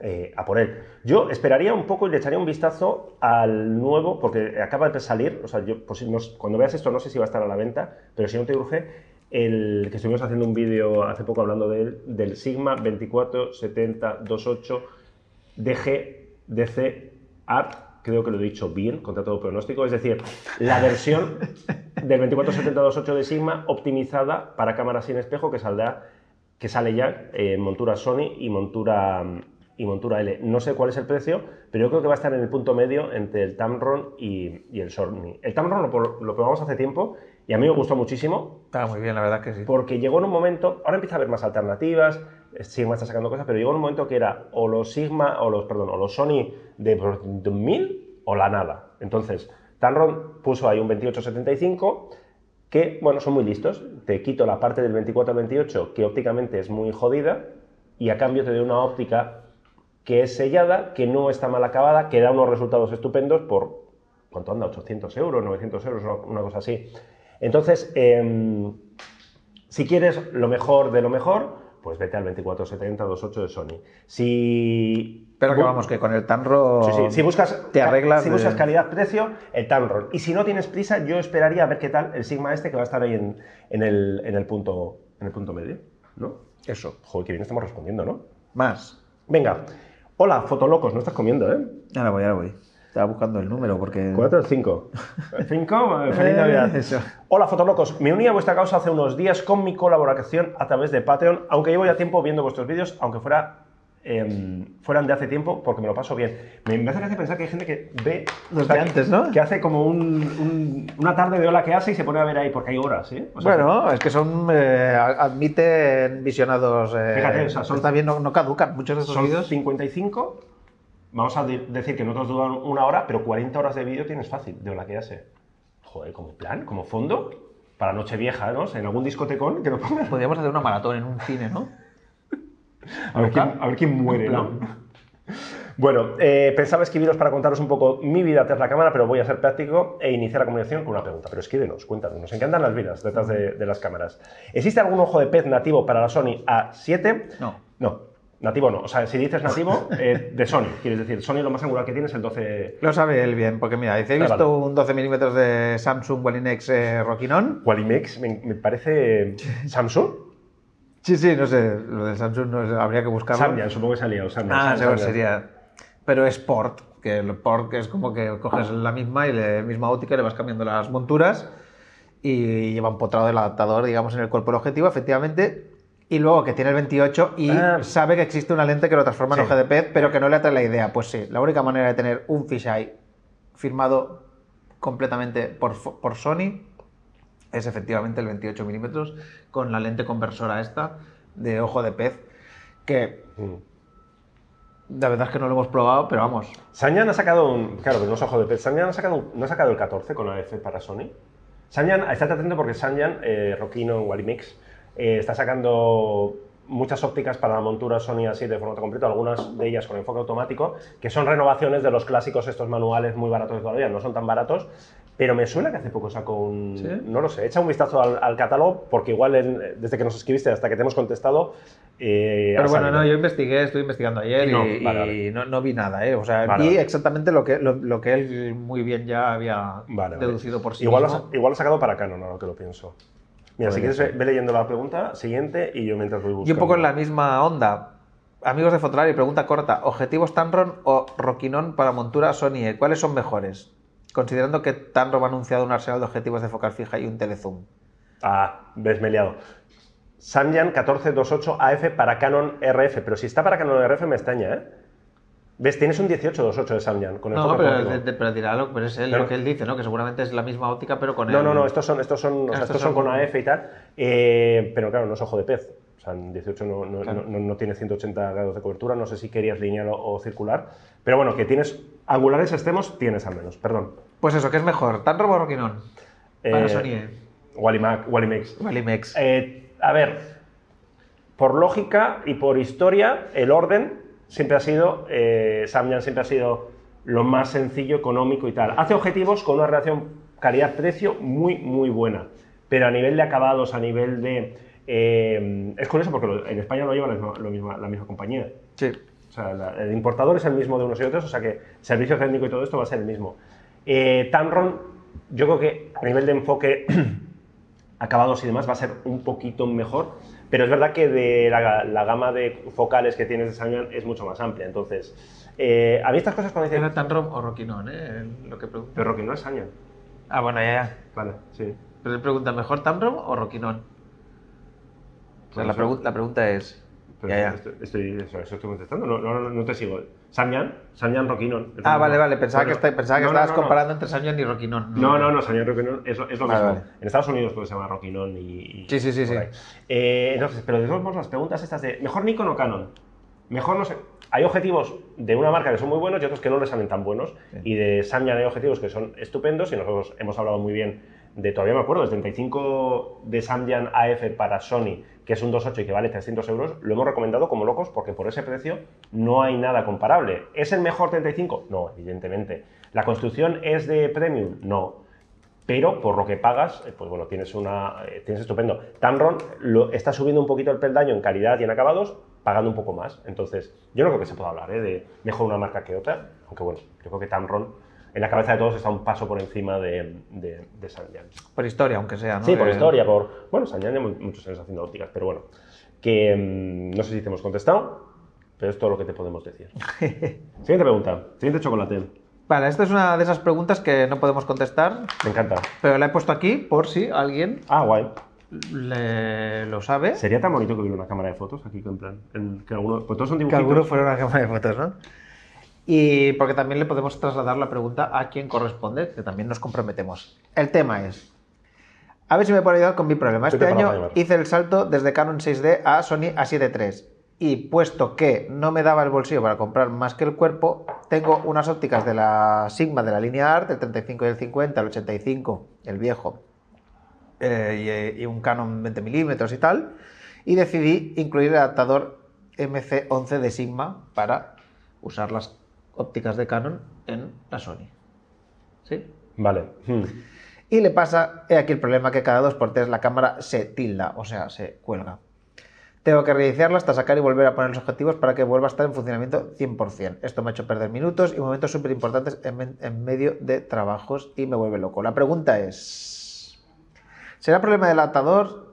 eh, a por él. Yo esperaría un poco y le echaría un vistazo al nuevo, porque acaba de salir, o sea, yo, pues, no- cuando veas esto no sé si va a estar a la venta, pero si no te urge, el que estuvimos haciendo un vídeo hace poco hablando de él, del Sigma 247028 DG DC Art, creo que lo he dicho bien, contra todo pronóstico, es decir, la versión del 247028 de Sigma optimizada para cámaras sin espejo que saldrá que sale ya en montura Sony y montura, y montura L. No sé cuál es el precio, pero yo creo que va a estar en el punto medio entre el Tamron y, y el Sony. El Tamron lo, lo probamos hace tiempo y a mí me gustó muchísimo Está muy bien, la verdad que sí. porque llegó en un momento, ahora empieza a haber más alternativas, Sigma está sacando cosas, pero llegó en un momento que era o los Sigma, o los, perdón, o los Sony de 2000 o la nada. Entonces, Tamron puso ahí un 2875 que, bueno, son muy listos. Te quito la parte del 24 al 28 que ópticamente es muy jodida y a cambio te doy una óptica que es sellada, que no está mal acabada, que da unos resultados estupendos por, ¿cuánto anda? 800 euros, 900 euros, una, una cosa así. Entonces, em, si quieres lo mejor de lo mejor, pues vete al 2470-28 de Sony. Si Pero que vamos, que con el Tanro Sí, sí. Si buscas, te arreglas. si de- buscas calidad-precio, el Tamron. Y si no tienes prisa, yo esperaría a ver qué tal el Sigma este que va a estar ahí en, en el, en el punto, en el punto medio. ¿No? Eso. Joder, que bien estamos respondiendo, ¿no? Más. Venga. Hola, fotolocos, no estás comiendo, ¿eh? Ahora voy, ahora voy. Estaba buscando el número porque. ¿Cuatro o cinco? ¿Cinco? Eh, Feliz Eh, Navidad. eso. Hola, fotolocos. Me uní a vuestra causa hace unos días con mi colaboración a través de Patreon, aunque llevo ya tiempo viendo vuestros vídeos, aunque fuera, em, fueran de hace tiempo, porque me lo paso bien. Me, me hace gracia pensar que hay gente que ve... Los o sea, que- antes, ¿no? Que hace como un- un- una tarde de hola que hace y se pone a ver ahí, porque hay horas, ¿eh? O sea, Bueno, es que son. eh, admiten visionados. eh, Fíjate, o sea, son- bien, no, no caducan muchos de estos son vídeos. 55... Vamos a de- decir que no todos duran una hora, pero 40 horas de vídeo tienes fácil, de hola que hace. Joder, como plan, como fondo, para Nochevieja, ¿no? En algún discotecón que nos pongan Podríamos hacer una maratón en un cine, ¿no? A ver quién, a ver quién muere, ¿no? Bueno, eh, pensaba escribiros para contaros un poco mi vida tras la cámara, pero voy a ser práctico e iniciar la comunicación con una pregunta. Pero escríbenos, cuéntanos, nos encantan las vidas detrás de, de las cámaras. ¿Existe algún ojo de pez nativo para la Sony A7? No. No, nativo no. O sea, si dices nativo, eh, de Sony, quieres decir, Sony lo más angular que tiene es el 12... Lo sabe él bien, porque mira, dice, he Ah, visto vale. un 12 milímetros de Samsung Walinex eh, Rockinon. Qualimex, me, me parece Samsung. Sí, sí, no sé, lo del Samsung no sé, habría que buscarlo. Samyang, supongo que salía. O Samyang, Ah, Samyang. sería. Pero es port, que el port es como que coges la misma y la misma óptica y le vas cambiando las monturas y lleva empotrado el adaptador, digamos, en el cuerpo del objetivo, efectivamente. Y luego que tiene el 28 y Ah. sabe que existe una lente que lo transforma en Sí. pez, pero que no le atrae la idea. Pues sí, la única manera de tener un fisheye firmado completamente por, por Sony es efectivamente el 28 milímetros con la lente conversora esta de ojo de pez, que Mm. la verdad es que no lo hemos probado, pero vamos. Samyang ha sacado un. Claro, que no es ojo de pez. Samyang ha sacado, no ha sacado el 14 con la F para Sony. Samyang, estate atento porque Samyang, eh, Rokino en Walimix, eh, está sacando muchas ópticas para la montura Sony A7 de formato completo, algunas de ellas con enfoque automático, que son renovaciones de los clásicos estos manuales muy baratos todavía, no son tan baratos, pero me suena que hace poco sacó un... ¿Sí? No lo sé, echa un vistazo al, al catálogo, porque igual en- desde que nos escribiste hasta que te hemos contestado... eh, Pero bueno, salido. no, yo investigué, estuve investigando ayer Y no, y vale, vale. no, no vi nada, ¿eh? O sea, Vale, vi exactamente lo que, lo, lo que él muy bien ya había deducido por sí igual mismo. Lo, igual lo ha sacado para Canon, ahora que lo pienso. Mira, si quieres, ve, leyendo la pregunta siguiente y yo mientras voy buscando. Y un poco en la misma onda. Amigos de Fotolari, pregunta corta. ¿Objetivos Tamron o Rockinon para montura Sony? ¿Cuáles son mejores? Considerando que Tamron ha anunciado un arsenal de objetivos de focal fija y un telezoom. Ah, ves, me he liado. Samyang 1428 AF para Canon RF, pero si está para Canon RF me extraña, ¿eh? ¿Ves? Tienes un 1828 de Samyang con el No, pero, automático. de- de- pero dirá lo, pero es él, Claro. lo que él dice, ¿no? Que seguramente es la misma óptica, pero con No, el- no, no, estos son, estos son, o sea, estos estos son son con con- AF y tal, eh, pero claro, no es ojo de pez. O sea, en 18 no, no- Claro. no- no tiene 180 grados de cobertura, no sé si querías lineal o, o circular, pero bueno, que tienes angulares extremos, tienes al menos, perdón. Pues eso, ¿qué es mejor? ¿Tamron o Rockinon? Para Eh, Sony. E. Walimac, Walimex. Eh, a ver, por lógica y por historia, el orden siempre ha sido, eh, Samyang siempre ha sido lo más sencillo, económico y tal. Hace objetivos con una relación calidad-precio muy, muy buena, pero a nivel de acabados, a nivel de... eh, es curioso porque en España lleva la lo misma- la misma compañía. Sí. O sea, la- el importador es el mismo de unos y otros, o sea que servicio técnico y todo esto va a ser el mismo. Eh, Tamron, yo creo que a nivel de enfoque, acabados y demás, va a ser un poquito mejor, pero es verdad que de la, la gama de focales que tienes de Samyang es mucho más amplia. Entonces, eh, a mí estas cosas cuando ¿Era dicen, Tamron o Rockinon, eh? Lo que pero no es Samyang. Ah, bueno, ya, ya. Vale, sí. Pero él pregunta, ¿mejor Tamron o Rockinon? O sea, Bueno, la, la pregunta es... Pero Ya, ya. Estoy, estoy- eso, eso estoy contestando, no, no, no, te sigo. Rockinon. es lo Ah, vale, vale. Pensaba Bueno, que, está- pensaba que no, estabas comparando entre Samyang y Rockinon. No, no, no, Samyang Rockinon es, lo- es lo Vale, mismo. vale. En Estados Unidos pues, se llama Rockinon y, y Sí, sí, sí, sí. Eh, entonces, pero de todos modos, las preguntas estas de ¿mejor Nikon o Canon? Mejor no sé. Hay objetivos de una marca que son muy buenos y otros que no les salen tan buenos. Y de Samyang hay objetivos que son estupendos y nosotros hemos hablado muy bien de, todavía me acuerdo, del 35 de Samyang AF para Sony, que es un 2.8 y que vale 300 euros, lo hemos recomendado como locos porque por ese precio no hay nada comparable. ¿Es el mejor 35? No, evidentemente. ¿La construcción es de premium? No. pero por lo que pagas, eh, pues bueno, tienes, una, eh, tienes estupendo. Tamron lo, está subiendo un poquito el peldaño en calidad y en acabados, pagando un poco más. Entonces, yo no creo que se pueda hablar ¿eh? de mejor una marca que otra, aunque bueno, yo creo que Tamron en la cabeza de todos está un paso por encima de, de, de Sanyan. Por historia, aunque sea, ¿no? Sí, por Que- historia, por... Bueno, Sanyan lleva muchos años haciendo ópticas, pero bueno, que mm, no sé si te hemos contestado, pero es todo lo que te podemos decir. Siguiente pregunta, siguiente chocolate. Vale, esta es una de esas preguntas que no podemos contestar, Me encanta. pero la he puesto aquí por si alguien Ah, guay. le- lo sabe. Sería tan bonito que hubiera una cámara de fotos aquí, que en plan, en- que alguno, pues todos son Que dibujitos. alguno fuera una cámara de fotos, ¿no? Y porque también le podemos trasladar la pregunta a quien corresponde, que también nos comprometemos. El tema es, a ver si me puede ayudar con mi problema. Este año hice el salto desde Canon 6D a Sony A7 III. Y puesto que no me daba el bolsillo para comprar más que el cuerpo, tengo unas ópticas de la Sigma de la línea ART, el 35 y el 50, el 85, el viejo, eh, y, y un Canon 20 milímetros y tal, y decidí incluir el adaptador MC11 de Sigma para usar las ópticas de Canon en la Sony. ¿Sí? Vale. Hmm. Y le pasa, he aquí el problema, que cada dos por tres la cámara se tilda, o sea, se cuelga. Tengo que reiniciarla hasta sacar y volver a poner los objetivos para que vuelva a estar en funcionamiento 100%. Esto me ha hecho perder minutos y momentos súper importantes en, medio de trabajos y me vuelve loco. La pregunta es, ¿será problema del adaptador?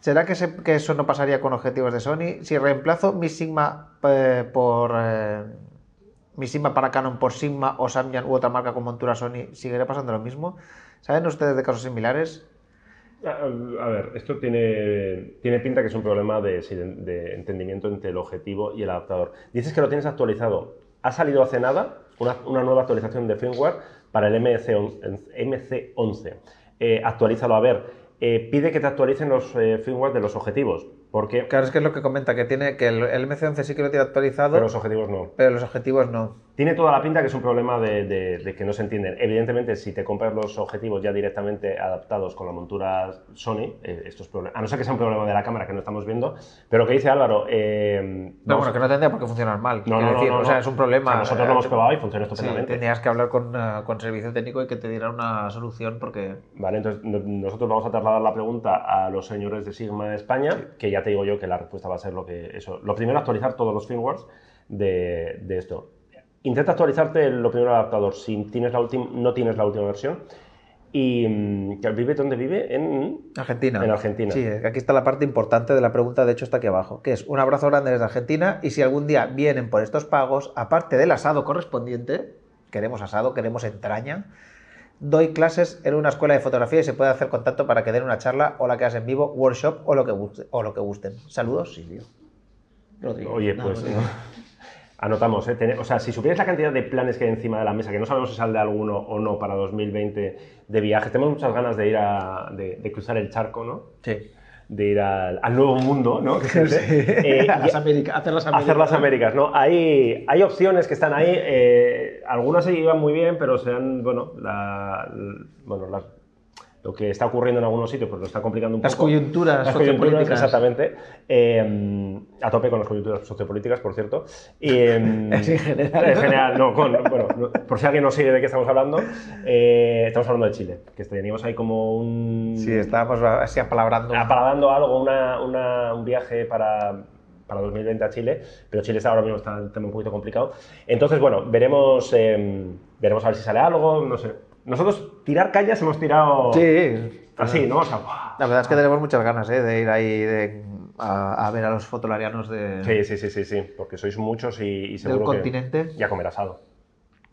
¿Será que, se- que eso no pasaría con objetivos de Sony? Si reemplazo mi Sigma eh, por... eh, mi Sigma para Canon por Sigma o Samyang u otra marca con montura Sony, ¿seguirá pasando lo mismo? ¿Saben ustedes de casos similares? A, a ver, esto tiene, tiene pinta que es un problema de, entendimiento entre el objetivo y el adaptador. Dices que lo tienes actualizado. Ha salido hace nada una, una nueva actualización de firmware para el MC11. MC11. Eh, actualízalo a ver. Eh, pide que te actualicen los eh, firmware de los objetivos, porque Claro, es que es lo que comenta, que tiene que el, el MC11 sí que lo tiene actualizado, pero pero, los objetivos no. los objetivos no. Tiene toda la pinta que es un problema de, de- de que no se entienden. Evidentemente, si te compras los objetivos ya directamente adaptados con la montura Sony, eh, estos problemas, a no ser que sea un problema de la cámara que no estamos viendo, pero lo que dice Álvaro, eh, No, vamos- bueno, que no tendría por qué funcionar mal. no, no, decir, no, o sea, es un problema. O sea, nosotros lo hemos eh, probado y funciona Sí, estupendamente. tenías que hablar con, eh, con servicio técnico y que te dieran una solución porque... Vale, entonces no- nosotros vamos a trasladar la pregunta a los señores de Sigma de España, que ya te digo yo que la respuesta va a ser lo que eso. Lo primero, actualizar todos los firmwares de, de esto. Intenta actualizarte lo primero adaptador si tienes la última, no tienes la última versión. Y mm, vive dónde vive en Argentina. En Argentina. Sí, aquí está la parte importante de la pregunta, de hecho está aquí abajo, que es un abrazo grande desde Argentina y si algún día vienen por estos pagos, aparte del asado correspondiente, queremos asado, queremos entraña, doy clases en una escuela de fotografía y se puede hacer contacto para que den una charla o la que hagas en vivo, workshop o lo que, guste- o lo que gusten. Saludos, Silvio. Oye, No, pues. anotamos, ¿eh? O sea, si supieras la cantidad de planes que hay encima de la mesa, que no sabemos si sale alguno o no para 2020 de viajes, tenemos muchas ganas de ir a, de, de cruzar el charco, ¿no? Sí. De ir al, al nuevo mundo, ¿no? Dice. Eh, A las hacer las Américas. hacer las Américas, ¿no? Hay, hay opciones que están ahí, eh, algunas se llevan muy bien, pero se han, bueno, la, bueno las- lo que está ocurriendo en algunos sitios pues lo está complicando un Las poco. coyunturas Las coyunturas, sociopolíticas. exactamente. Eh, a tope con las coyunturas sociopolíticas, por cierto. Y, Es en general. En general, no, con- bueno, no, por si alguien no sigue de qué estamos hablando, eh, estamos hablando de Chile, que teníamos ahí como un... Sí, estábamos así apalabrando. apalabrando algo, una, una- un viaje para, para 2020 a Chile, pero Chile está ahora mismo está el tema un poquito complicado. Entonces, bueno, veremos, eh, veremos a ver si sale algo, no sé. Nosotros tirar calles hemos tirado Sí. así, ¿no? O sea, ¡buah! La verdad es que tenemos muchas ganas ¿eh? de ir ahí de- a, a ver a los fotolarianos de, sí, sí, sí, sí, sí, porque sois muchos y, y del seguro que... continente. Y a comer asado.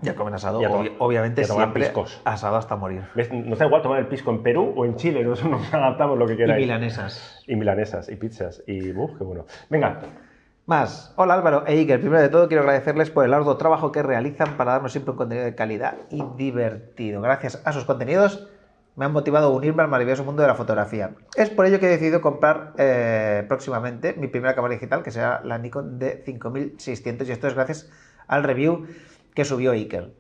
Ya comen asado, Y a tomar- obvi- obviamente y a tomar siempre piscos. asado hasta morir. ¿Ves? Nos da igual tomar el pisco en Perú o en Chile, nosotros nos adaptamos lo que Y queráis. milanesas. Y milanesas, y pizzas, y ¡buf! ¡Qué bueno! Venga, Más. Hola Álvaro e Iker. Primero de todo quiero agradecerles por el arduo trabajo que realizan para darnos siempre un contenido de calidad y divertido. Gracias a sus contenidos me han motivado a unirme al maravilloso mundo de la fotografía. Es por ello que he decidido comprar eh, próximamente mi primera cámara digital, que será la Nikon D5600, y esto es gracias al review que subió Iker.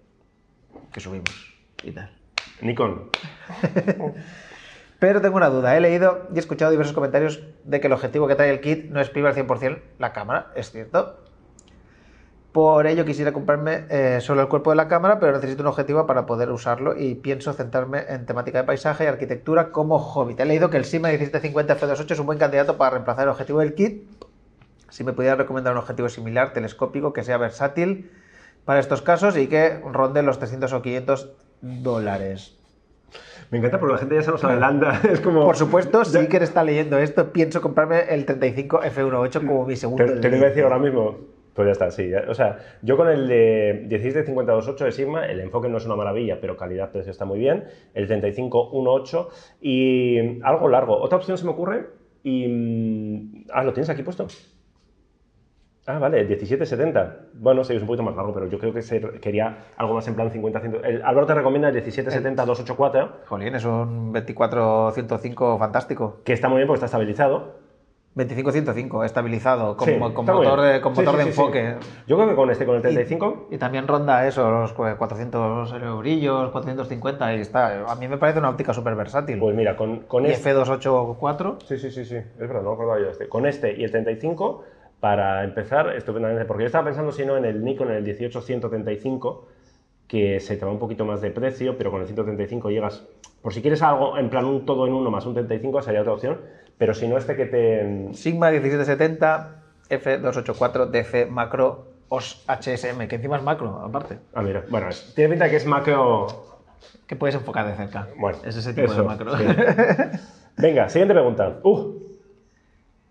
Que subimos. Y tal. Nikon. Pero tengo una duda. He leído y escuchado diversos comentarios de que el objetivo que trae el kit no exprime al 100% la cámara. ¿Es cierto? Por ello quisiera comprarme eh, solo el cuerpo de la cámara, pero necesito un objetivo para poder usarlo y pienso centrarme en temática de paisaje y arquitectura como hobby. He leído que el Sigma 1750 F28 es un buen candidato para reemplazar el objetivo del kit. Si me pudieras recomendar un objetivo similar, telescópico, que sea versátil para estos casos y que ronde los 300 o 500 dólares. Me encanta porque la gente ya se nos adelanta. Es como. Por supuesto, si que está leyendo esto, pienso comprarme el 35 F18 como mi segundo. Te, te lo iba a decir ahora mismo. Pues ya está, sí. ya- O sea, yo con el de 16-50-28 de Sigma, el enfoque no es una maravilla, pero calidad-precio está muy bien. El 35-1.8 y algo largo. Otra opción se me ocurre y... mm, Ah, ¿lo tienes aquí puesto? Ah, vale, 17-70. Bueno, sí, es un poquito más largo, pero yo creo que se quería algo más en plan 50-100. El Álvaro te recomienda el 17-70-284, Jolín, es un 24-105 fantástico. que está muy bien porque está estabilizado. 25-105, estabilizado, con, Sí, con motor, de, con motor sí, de sí, enfoque. Yo creo que con este, con el 35, Y también ronda eso, los cu- 400 eurillos, 450, y está. A mí me parece una óptica súper versátil. pues mira, con, con y este... F284, Sí, sí, sí, sí, es verdad, no acordaba yo este. Con este y el 35, para empezar, estupendamente, porque yo estaba pensando si no en el Nikon, en el 18-135, que se te va un poquito más de precio, pero con el 135 llegas, por si quieres algo en plan un todo en uno más un 35 sería otra opción, pero si no este que te... Sigma 1770, F284, DC Macro OS HSM, que encima es macro, aparte. Ah, mira, bueno, es- tiene pinta que es macro... Que puedes enfocar de cerca. Bueno, es ese tipo eso, de macro. sí. Venga, siguiente pregunta. Uh,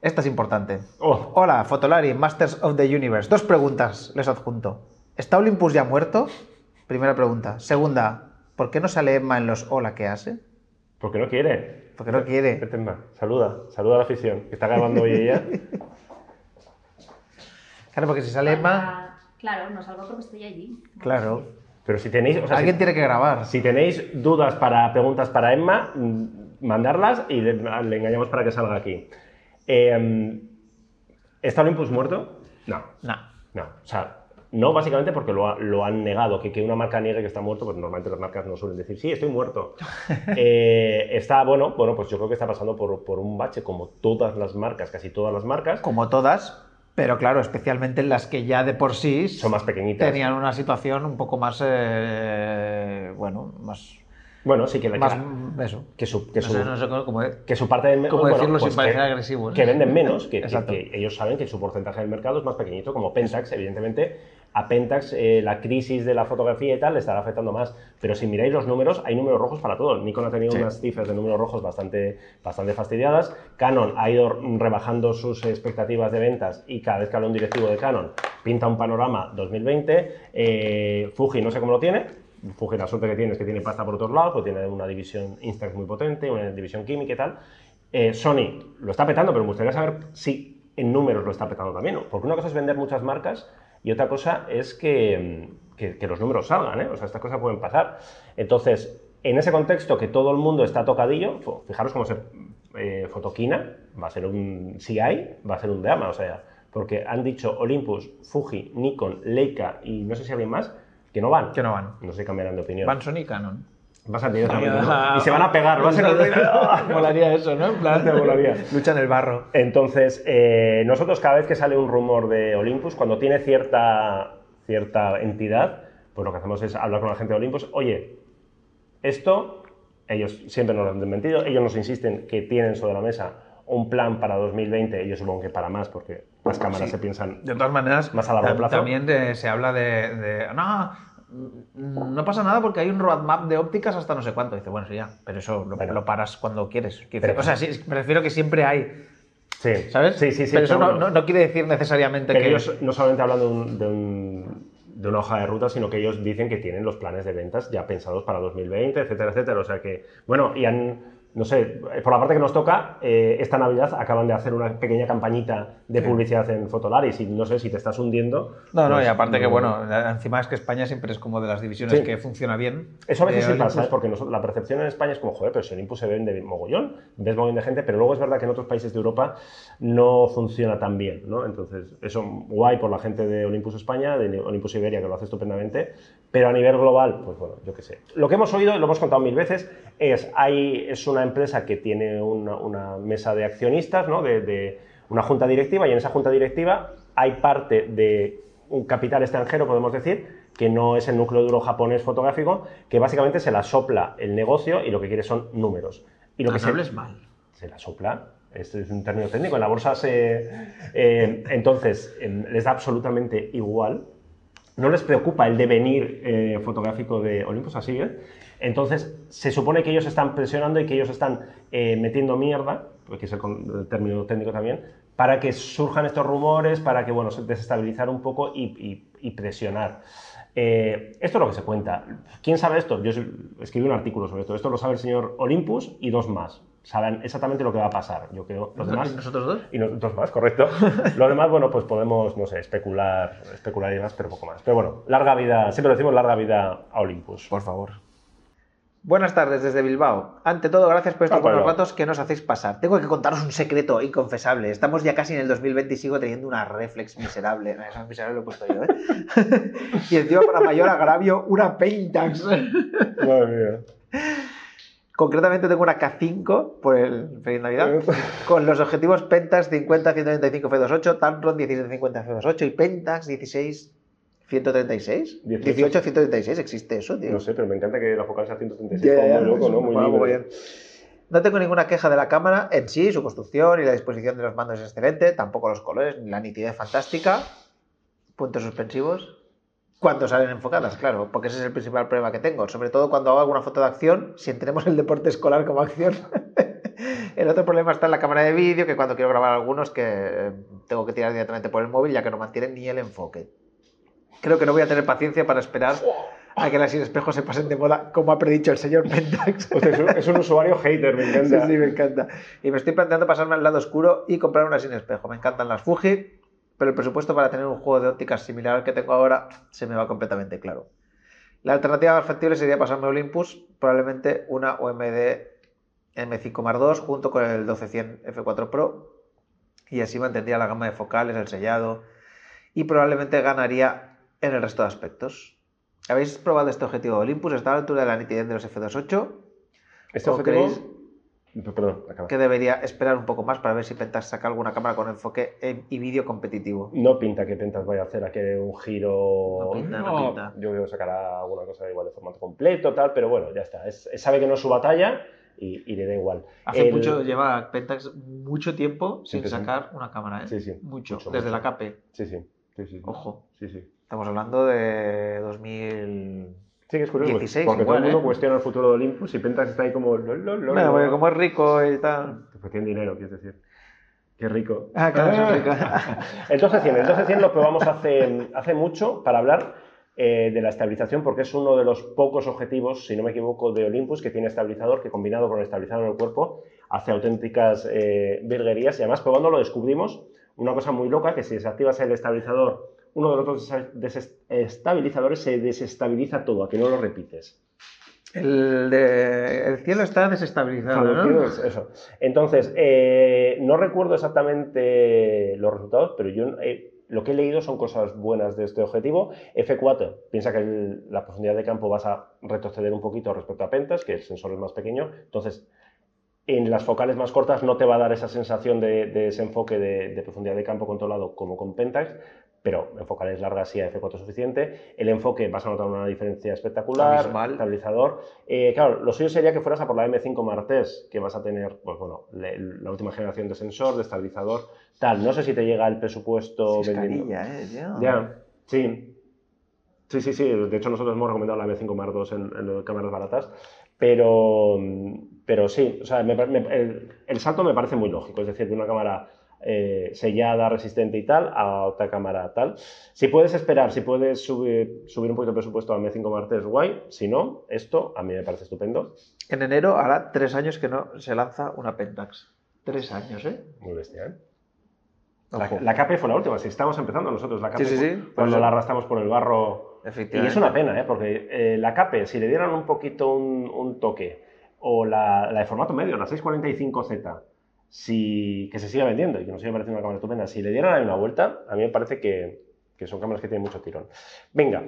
Esta es importante. oh, Hola, Fotolari, Masters of the Universe. Dos preguntas les adjunto. ¿Está Olympus ya muerto? Primera pregunta. Segunda, ¿por qué no sale Emma en los Hola que hace? porque no quiere. Porque no quiere. Vete, Emma, saluda, saluda a la afición, que está grabando hoy ella. Claro, porque si sale Emma, Claro, no salgo porque estoy allí. claro. Pero si tenéis... o sea, Alguien si- tiene que grabar. Si tenéis dudas para preguntas para Emma, mm, mandarlas y le, le engañamos para que salga aquí. Eh, ¿Está Olympus muerto? No, No. no. O sea, no básicamente porque lo, ha- lo han negado. Que, que una marca niegue que está muerto, pues normalmente las marcas no suelen decir, sí, estoy muerto. Eh, está, bueno, bueno, pues yo creo que está pasando por, por un bache como todas las marcas, casi todas las marcas. Como todas, pero claro, especialmente las que ya de por sí Son más pequeñitas. tenían una situación un poco más, eh, bueno, más, Bueno, sí que, la- que más la- eso. que su, que No su- sé, no sé cómo- cómo- que su parte del ¿Cómo bueno, decirlo sin pues parecer que, agresivos? que venden menos, que, que- que ellos saben que su porcentaje del mercado es más pequeñito, como Pentax, evidentemente. A Pentax eh, la crisis de la fotografía y tal le estará afectando más. Pero si miráis los números, hay números rojos para todo. Nikon ha tenido Sí. unas cifras de números rojos bastante, bastante fastidiadas. Canon ha ido rebajando sus expectativas de ventas y cada vez que habla un directivo de Canon pinta un panorama 2020. Eh, Fuji no sé cómo lo tiene, Fuji la suerte que tiene es que tiene pasta por otros lados, pues tiene una división Instax muy potente, una división química y tal. Eh, Sony lo está petando, pero me gustaría saber si en números lo está petando también, ¿no? Porque una cosa es vender muchas marcas y otra cosa es que, que- que los números salgan, ¿eh? O sea, estas cosas pueden pasar. Entonces, en ese contexto que todo el mundo está tocadillo, fijaros cómo se... eh, Fotoquina va a ser un CI, va a ser un Deama, o sea, porque han dicho Olympus, Fuji, Nikon, Leica y no sé si alguien más, que no van. Que no van. No sé, cambiarán de opinión. Van Sony y Canon. Vas a tener también. Y se van a pegar, va a ser Molaría eso, ¿no? En plan, Te molaría. Lucha en el barro. Entonces, eh, nosotros cada vez que sale un rumor de Olympus, cuando tiene cierta, cierta entidad, pues lo que hacemos es hablar con la gente de Olympus, oye, esto, ellos siempre nos lo han desmentido, ellos nos insisten que tienen sobre la mesa un plan para 2020, yo supongo que para más, porque las cámaras Sí. se piensan De todas maneras, Más a largo plazo. también de- se habla de, de, no, mm, no pasa nada porque hay un roadmap de ópticas hasta no sé cuánto. Dice, bueno, sí, ya, pero eso lo, Bueno. lo paras cuando quieres. Pero- o sea, sí, me refiero que siempre hay, Sí, ¿sabes? Sí, sí, sí. Pero eso no, bueno. no- no quiere decir necesariamente que... ellos no solamente hablan de, un- de un- de una hoja de ruta, sino que ellos dicen que tienen los planes de ventas ya pensados para 2020, etcétera, etcétera. O sea que, bueno, y han, no sé, por la parte que nos toca, eh, esta Navidad acaban de hacer una pequeña campañita de publicidad en Fotolaris y no sé si te estás hundiendo. No, no, pues, y aparte que, no- bueno, encima es que España siempre es como de las divisiones Sí. que funciona bien. Eso a veces Eh, sí pasa, ¿sabes? Porque nosotros- la percepción en España es como, joder, pero si Olympus se vende mogollón, ves mogollón de gente, pero luego es verdad que en otros países de Europa no funciona tan bien, ¿no? Entonces, eso guay por la gente de Olympus España, de Olympus Iberia, que lo hace estupendamente, pero a nivel global, pues bueno, yo qué sé. Lo que hemos oído, y lo hemos contado mil veces, es, hay, es una empresa que tiene una, una mesa de accionistas, ¿no? De, de una junta directiva, y en esa junta directiva hay parte de un capital extranjero, podemos decir, que no es el núcleo duro japonés fotográfico, que básicamente se la sopla el negocio y lo que quiere son números. Y lo No que se, hables mal. se la sopla. Esto es un término técnico. En la bolsa se. eh, entonces, les da absolutamente igual. No les preocupa el devenir eh, fotográfico de Olympus, así es. Entonces, se supone que ellos están presionando y que ellos están eh, metiendo mierda, porque es el, término técnico también, para que surjan estos rumores, para que, bueno, se- desestabilizar un poco y presionar. Eh, esto es lo que se cuenta. ¿Quién sabe esto? Yo escribí un artículo sobre esto. Esto lo sabe el señor Olympus y dos más. Saben exactamente lo que va a pasar. Yo creo. Los demás. ¿Y nosotros dos? Y no- dos más, correcto. Lo demás, bueno, pues podemos, no sé, especular, especular y demás, pero poco más. Pero bueno, larga vida, siempre decimos larga vida a Olympus. Por favor. Buenas tardes desde Bilbao. Ante todo, gracias por estos Ah, buenos bueno. ratos que nos hacéis pasar. Tengo que contaros un secreto inconfesable. Estamos ya casi en el 2020 y sigo teniendo una reflex miserable. Esa miserable lo he puesto yo, ¿eh? y encima, para mayor agravio, una Pentax. Madre mía. Concretamente tengo una K5 por el Feliz Navidad. con los objetivos Pentax 50 135 F28, Tamron 1750 F28 y Pentax 16 136. 18. 18 136, existe eso, tío. No sé, pero me encanta que la focal sea 136, Ya, como ya, muy loco, ¿no? Muy mogollón. No tengo ninguna queja de la cámara en sí, su construcción y la disposición de los mandos es excelente, tampoco los colores, ni la nitidez fantástica. Puntos suspensivos. Cuando salen enfocadas, claro, porque ese es el principal problema que tengo. Sobre todo cuando hago alguna foto de acción, si tenemos el deporte escolar como acción. el otro problema está en la cámara de vídeo, que cuando quiero grabar algunos que eh, tengo que tirar directamente por el móvil, ya que no mantienen ni el enfoque. Creo que no voy a tener paciencia para esperar a que las sin espejos se pasen de moda, como ha predicho el señor Pentax. Hostia, es, un, es un usuario hater, me Sí, encanta. sí, me encanta. Y me estoy planteando pasarme al lado oscuro y comprar una sin espejo. Me encantan las Fuji, pero el presupuesto para tener un juego de ópticas similar al que tengo ahora se me va completamente claro. La alternativa más factible sería pasarme a Olympus, probablemente una OMD M5 Mark II junto con el 1200 F4 Pro y así mantendría la gama de focales, el sellado y probablemente ganaría en el resto de aspectos. ¿Habéis probado este objetivo de Olympus? ¿Está a la altura de la nitidez de los F28? Este ¿O objetivo... creéis Perdón, acaba. que debería esperar un poco más para ver si Pentax saca alguna cámara con enfoque en- y vídeo competitivo. No pinta que Pentas vaya a hacer aquí un giro. No pinta, no pinta. Yo creo que sacará alguna cosa igual de formato completo, tal, pero bueno, ya está. Es- sabe que no es su batalla y, y le da igual. Hace El- mucho, lleva Pentax mucho tiempo sin sacar una cámara, ¿eh? Sí, sí, Mucho, mucho, desde mucho. la. Sí, sí. sí, sí, sí. Ojo. Sí, sí. Estamos hablando de 2000... Sí, que es curioso. 16 porque todo igual, el mundo ¿eh? cuestiona el futuro de Olympus y Pentas está ahí como. lo, lo, lo, Bueno, porque como es rico y tal... Pues tiene dinero, quieres decir. Qué rico. Ah, claro, es rico. El 1200, el 1200 lo probamos hace, hace mucho para hablar eh, de la estabilización, porque es uno de los pocos objetivos, si no me equivoco, de Olympus que tiene estabilizador, que combinado con el estabilizador en el cuerpo hace auténticas eh, virguerías. Y además, probando lo descubrimos una cosa muy loca, que si desactivas el estabilizador, uno de los otros desestabilizadores se desestabiliza todo, a que no lo repites. El, de- el cielo está desestabilizado, ¿no? es eso. Entonces, eh, no recuerdo exactamente los resultados, pero yo eh, lo que he leído son cosas buenas de este objetivo. F4, piensa que el- la profundidad de campo vas a retroceder un poquito respecto a Pentas, que el sensor es más pequeño. Entonces, en las focales más cortas no te va a dar esa sensación de, de desenfoque de, de profundidad de campo controlado como con Pentax, pero en focales largas sí a F4 es suficiente. El enfoque vas a notar una diferencia espectacular, Abismal. estabilizador. Eh, claro, lo suyo sería que fueras a por la M5 Martes, que vas a tener, pues bueno, le- la última generación de sensor, de estabilizador, tal. No sé si te llega el presupuesto Es vendiendo. ¿eh? Ya, sí. Sí, sí, sí. De hecho, nosotros hemos recomendado la M5 Mark II en, en cámaras baratas. Pero, pero sí, o sea, me me- el, el salto me parece muy lógico. Es decir, de una cámara eh, sellada, resistente y tal, a otra cámara tal. Si puedes esperar, si puedes subir, subir un poquito el presupuesto a M5 Mark III, guay. Si no, esto a mí me parece estupendo. En enero hará tres años que no se lanza una Pentax. Tres años, ¿eh? Muy bestia, ¿eh? La, la KP fue la última, si estamos empezando nosotros, la KP Sí, sí, sí, por cuando la arrastramos por el barro. Y es una pena, ¿eh? porque eh, la CAPE, si le dieran un poquito un, un toque, o la, la de formato medio, la 645Z, si, que se siga vendiendo y que nos siga pareciendo una cámara estupenda, si le dieran una vuelta, a mí me parece que, que son cámaras que tienen mucho tirón. Venga,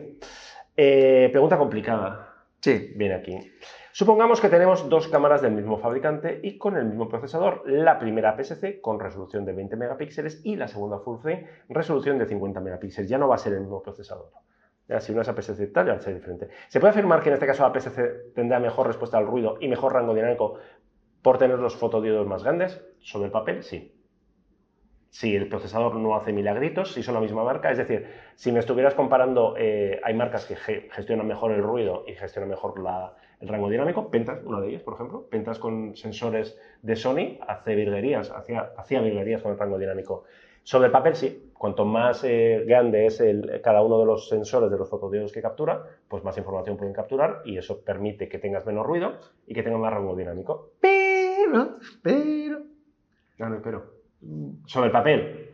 eh, pregunta complicada Sí. viene aquí. Supongamos que tenemos dos cámaras del mismo fabricante y con el mismo procesador. La primera APS-C con resolución de 20 megapíxeles y la segunda Full Frame resolución de 50 megapíxeles. Ya no va a ser el mismo procesador. Ya, si una es APS-C tal, ya va a ser diferente. ¿Se puede afirmar que en este caso APS-C tendrá mejor respuesta al ruido y mejor rango dinámico por tener los fotodiodos más grandes? Sobre el papel, sí si el procesador no hace milagritos, si son la misma marca. Es decir, si me estuvieras comparando, eh, hay marcas que gestionan mejor el ruido y gestionan mejor el rango dinámico. Pentas, una de ellas, por ejemplo. Pentas con sensores de Sony hace virguerías, hacía, virguerías con el rango dinámico. Sobre el papel, sí. Cuanto más eh, grande es cada uno de los sensores de los fotodiodos que captura, pues más información pueden capturar y eso permite que tengas menos ruido y que tengas más rango dinámico. Pero, pero... No, no, pero sobre el papel.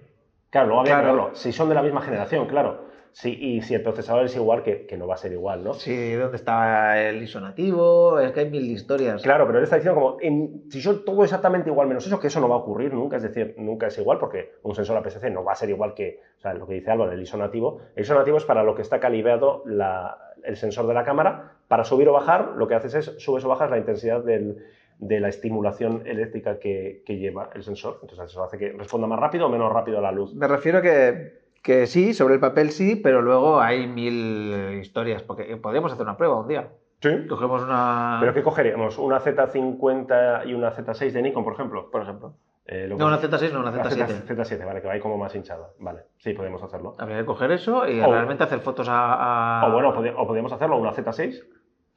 Claro, luego había que verlo. Si son de la misma generación, claro. Sí, y si el procesador es igual, que, que, no va a ser igual, ¿no? Sí, ¿dónde está el ISO nativo? Es que hay mil historias. Claro, pero él está diciendo como, en, si yo todo exactamente igual menos eso, que eso no va a ocurrir nunca, es decir, nunca es igual, porque un sensor APS-C no va a ser igual que, o sea, lo que dice Álvaro, el ISO nativo. El ISO nativo es para lo que está calibrado la, el sensor de la cámara. Para subir o bajar, lo que haces es, subes o bajas la intensidad del, de la estimulación eléctrica que, lleva el sensor. Entonces eso hace que responda más rápido o menos rápido a la luz. Me refiero que, que sí, sobre el papel sí, pero luego hay mil historias, porque podríamos hacer una prueba un día. Sí. Cogemos una... ¿Pero qué cogeríamos? ¿Una Z50 y una Z6 de Nikon, por ejemplo? Por ejemplo. Eh, no, una Z6, no, una Z7. Z7, vale, que va ahí como más hinchada. Vale, sí, podemos hacerlo. Habría que coger eso y realmente hacer fotos a, O bueno, o podríamos hacerlo una Z6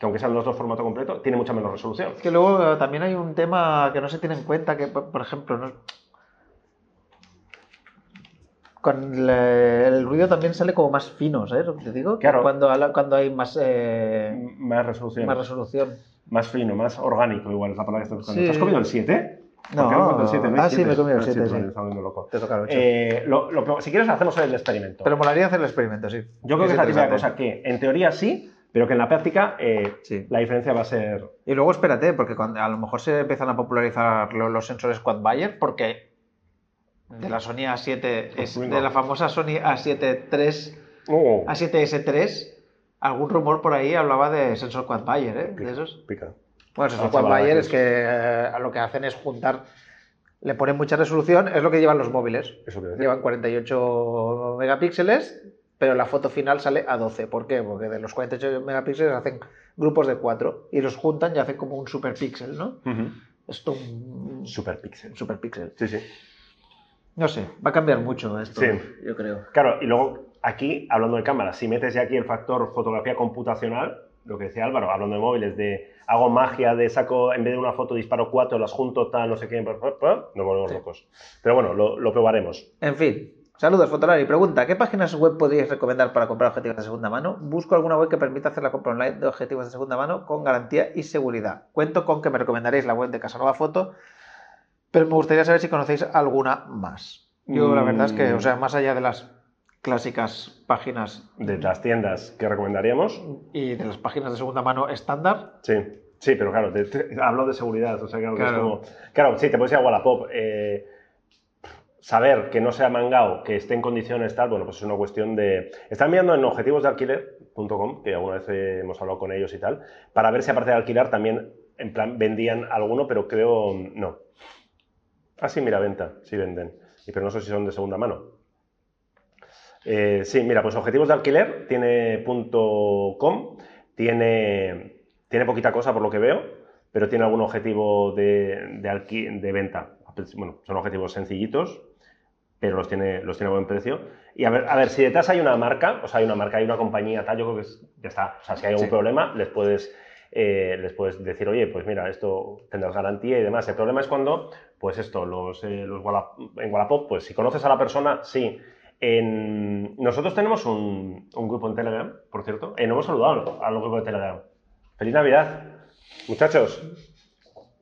que aunque sean los dos formato completo, tiene mucha menos resolución. Es que luego eh, también hay un tema que no se tiene en cuenta, que por ejemplo, con el ruido también sale como más fino, ¿sabes lo te digo? Claro. Cuando, cuando hay más, eh, más resolución. Más resolución. Más fino, más orgánico, igual es la palabra que estás buscando. ¿Te has comido el 7? No, el 7, ¿no? Ah, sí, me he comido el 7. Te toca el 8. Eh, lo, si quieres, hacemos el experimento. Pero molaría hacer el experimento, sí. Yo creo que es la típica cosa que, en teoría, sí, pero que en la práctica eh, la diferencia va a ser... Y luego espérate, porque cuando, a lo mejor se empiezan a popularizar los, sensores Quad Bayer, porque de la Sony A7, es, de la famosa Sony A7 III, A7S3, algún rumor por ahí hablaba de sensor Quad Bayer, ¿eh? de esos. Pica. Bueno, sensor Quad Bayer es que eh, lo que hacen es juntar le ponen mucha resolución, es lo que llevan los móviles. Eso llevan 48 megapíxeles pero la foto final sale a 12. ¿Por qué? Porque de los 48 megapíxeles hacen grupos de 4 y los juntan y hacen como un superpíxel, ¿no? Esto un superpíxel. Superpíxel. Sí, sí. No sé, va a cambiar mucho esto, yo creo. Claro, y luego aquí, hablando de cámara, si metes ya aquí el factor fotografía computacional, lo que decía Álvaro, hablando de móviles, de hago magia, de saco, en vez de una foto disparo cuatro, las junto tal, no sé qué, nos volvemos locos. Pero bueno, lo, lo probaremos. En fin, Saludos, Fotolari. Pregunta, ¿qué páginas web podríais recomendar para comprar objetivos de segunda mano? Busco alguna web que permita hacer la compra online de objetivos de segunda mano con garantía y seguridad. Cuento con que me recomendaréis la web de Casanova Foto, pero me gustaría saber si conocéis alguna más. Yo la verdad es que, o sea, más allá de las clásicas páginas... De las tiendas que recomendaríamos. Y de las páginas de segunda mano estándar. Sí. Sí, pero claro, hablo de seguridad, o sea, claro, es como... Claro, sí, te puedes ir a Wallapop, eh, saber que no sea mangao, que esté en condiciones tal, bueno, pues es una cuestión de... Están mirando en objetivosdealquiler.com, que alguna vez hemos hablado con ellos y tal, para ver si aparte de alquilar también, en plan, vendían alguno, pero creo no. Ah, sí, mira, venta, sí venden. Pero no sé si son de segunda mano. Eh, sí, mira, pues objetivos de alquiler tiene .com, tiene, tiene poquita cosa por lo que veo, pero tiene algún objetivo de, de venta. Bueno, son objetivos sencillitos, pero los tiene, los tiene a buen precio. Y a ver, a ver, si detrás hay una marca, o sea, hay una marca, hay una compañía, tal, yo creo que ya está. O sea, si hay algún problema, les puedes, eh, les puedes decir, oye, pues mira, esto tendrás garantía y demás. El problema es cuando, pues esto, los, eh, los en Wallapop, pues si conoces a la persona, sí. En... Nosotros tenemos un, un, grupo en Telegram, por cierto, y no hemos saludado a los grupos de Telegram. ¡Feliz Navidad! Muchachos,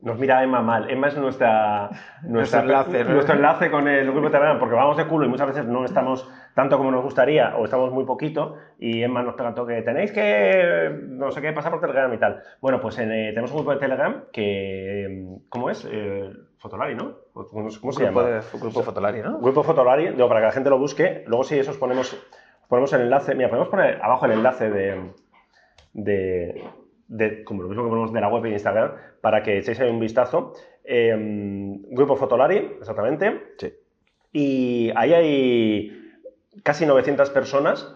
nos mira Emma mal. Emma es nuestra, nuestro, enlace, nuestro enlace con el grupo de Telegram, porque vamos de culo y muchas veces no estamos tanto como nos gustaría o estamos muy poquito y Emma nos pega que tenéis que, no sé qué, pasar por Telegram y tal. Bueno, pues eh, tenemos un grupo de Telegram que, ¿cómo es? Eh, Fotolari, ¿no? ¿Cómo, se llama? De, grupo Fotolari, ¿no? Grupo Fotolari, digo, para que la gente lo busque. Luego si eso os ponemos, ponemos el enlace, mira, podemos poner abajo el enlace de, de de, como lo mismo que ponemos de la web y de Instagram, para que echéis ahí un vistazo. Eh, Grupo Fotolari, exactamente. Sí. Y ahí hay casi 900 personas.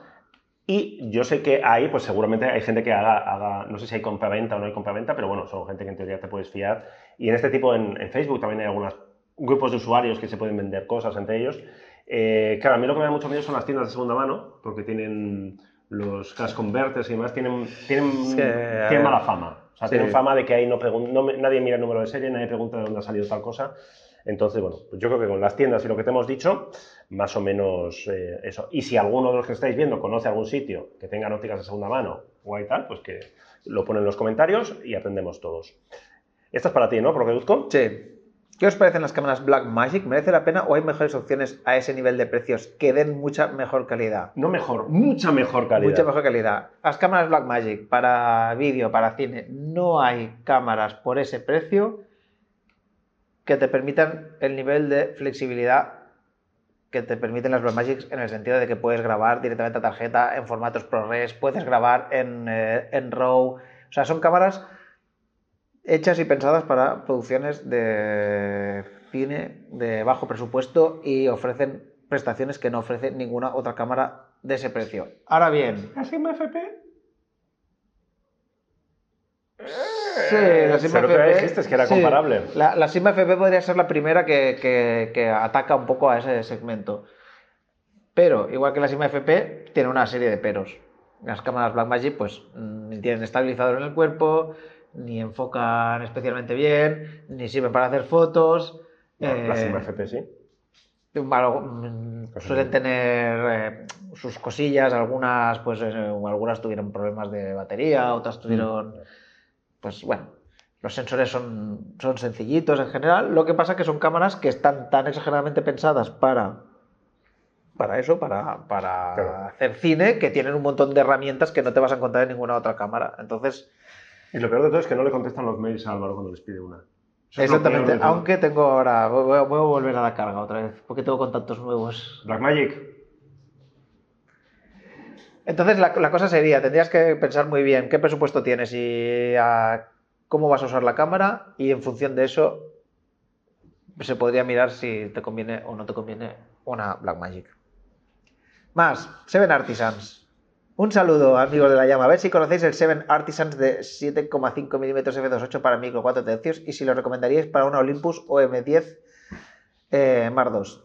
Y yo sé que ahí, pues seguramente hay gente que haga, haga no sé si hay compraventa o no hay compraventa, pero bueno, son gente que en teoría te puedes fiar. Y en este tipo, en, en Facebook también hay algunos grupos de usuarios que se pueden vender cosas entre ellos. Eh, claro, a mí lo que me da mucho miedo son las tiendas de segunda mano, porque tienen los cash converters y demás, tienen, tienen, tienen mala fama. O sea, sí. tienen fama de que ahí no no nadie mira el número de serie, nadie pregunta de dónde ha salido tal cosa. Entonces, bueno, pues yo creo que con las tiendas y lo que te hemos dicho, más o menos eh, eso. Y si alguno de los que estáis viendo conoce algún sitio que tenga ópticas de segunda mano o hay tal, pues que lo pone en los comentarios y aprendemos todos. Esta es para ti, ¿no? Deduzco. Sí. ¿Qué os parecen las cámaras Blackmagic? ¿Merece la pena o hay mejores opciones a ese nivel de precios que den mucha mejor calidad? No mejor, mucha mejor calidad. Mucha mejor calidad. Las cámaras Blackmagic para vídeo, para cine, no hay cámaras por ese precio que te permitan el nivel de flexibilidad que te permiten las Blackmagic en el sentido de que puedes grabar directamente a tarjeta en formatos ProRes, puedes grabar en, eh, en RAW. O sea, son cámaras hechas y pensadas para producciones de cine de bajo presupuesto y ofrecen prestaciones que no ofrece ninguna otra cámara de ese precio. Ahora bien, ¿La Sigma FP? Sí, la Eh, Sigma pero que FP, dijiste que era sí. comparable. La, la Sigma FP podría ser la primera que, que- que ataca un poco a ese segmento. Pero, igual que la Sigma FP, tiene una serie de peros. Las cámaras Blackmagic, pues, mm, ni tienen estabilizador en el cuerpo, ni enfocan especialmente bien, ni sirven para hacer fotos. No, la eh, sí. Mm, suelen tener eh, sus cosillas, algunas pues eh, algunas tuvieron problemas de batería, otras tuvieron pues bueno, los sensores son, son sencillitos en general, lo que pasa que son cámaras que están tan exageradamente pensadas para para eso, para, para Claro. hacer cine, que tienen un montón de herramientas que no te vas a encontrar en ninguna otra cámara. Entonces, Y lo peor de todo es que no le contestan los mails a Álvaro cuando les pide una. Eso exactamente, aunque tengo ahora, voy a, voy a volver a la carga otra vez, porque tengo contactos nuevos. Blackmagic. Entonces la, la cosa sería, tendrías que pensar muy bien qué presupuesto tienes y a cómo vas a usar la cámara y en función de eso se podría mirar si te conviene o no te conviene una Blackmagic. Más, Seven Artisans. Un saludo amigos de la llama. A ver si conocéis el Seven Artisans de 7,5 mm f2.8 para micro 4 tercios y si lo recomendaríais para una Olympus OM10 eh, Mark II.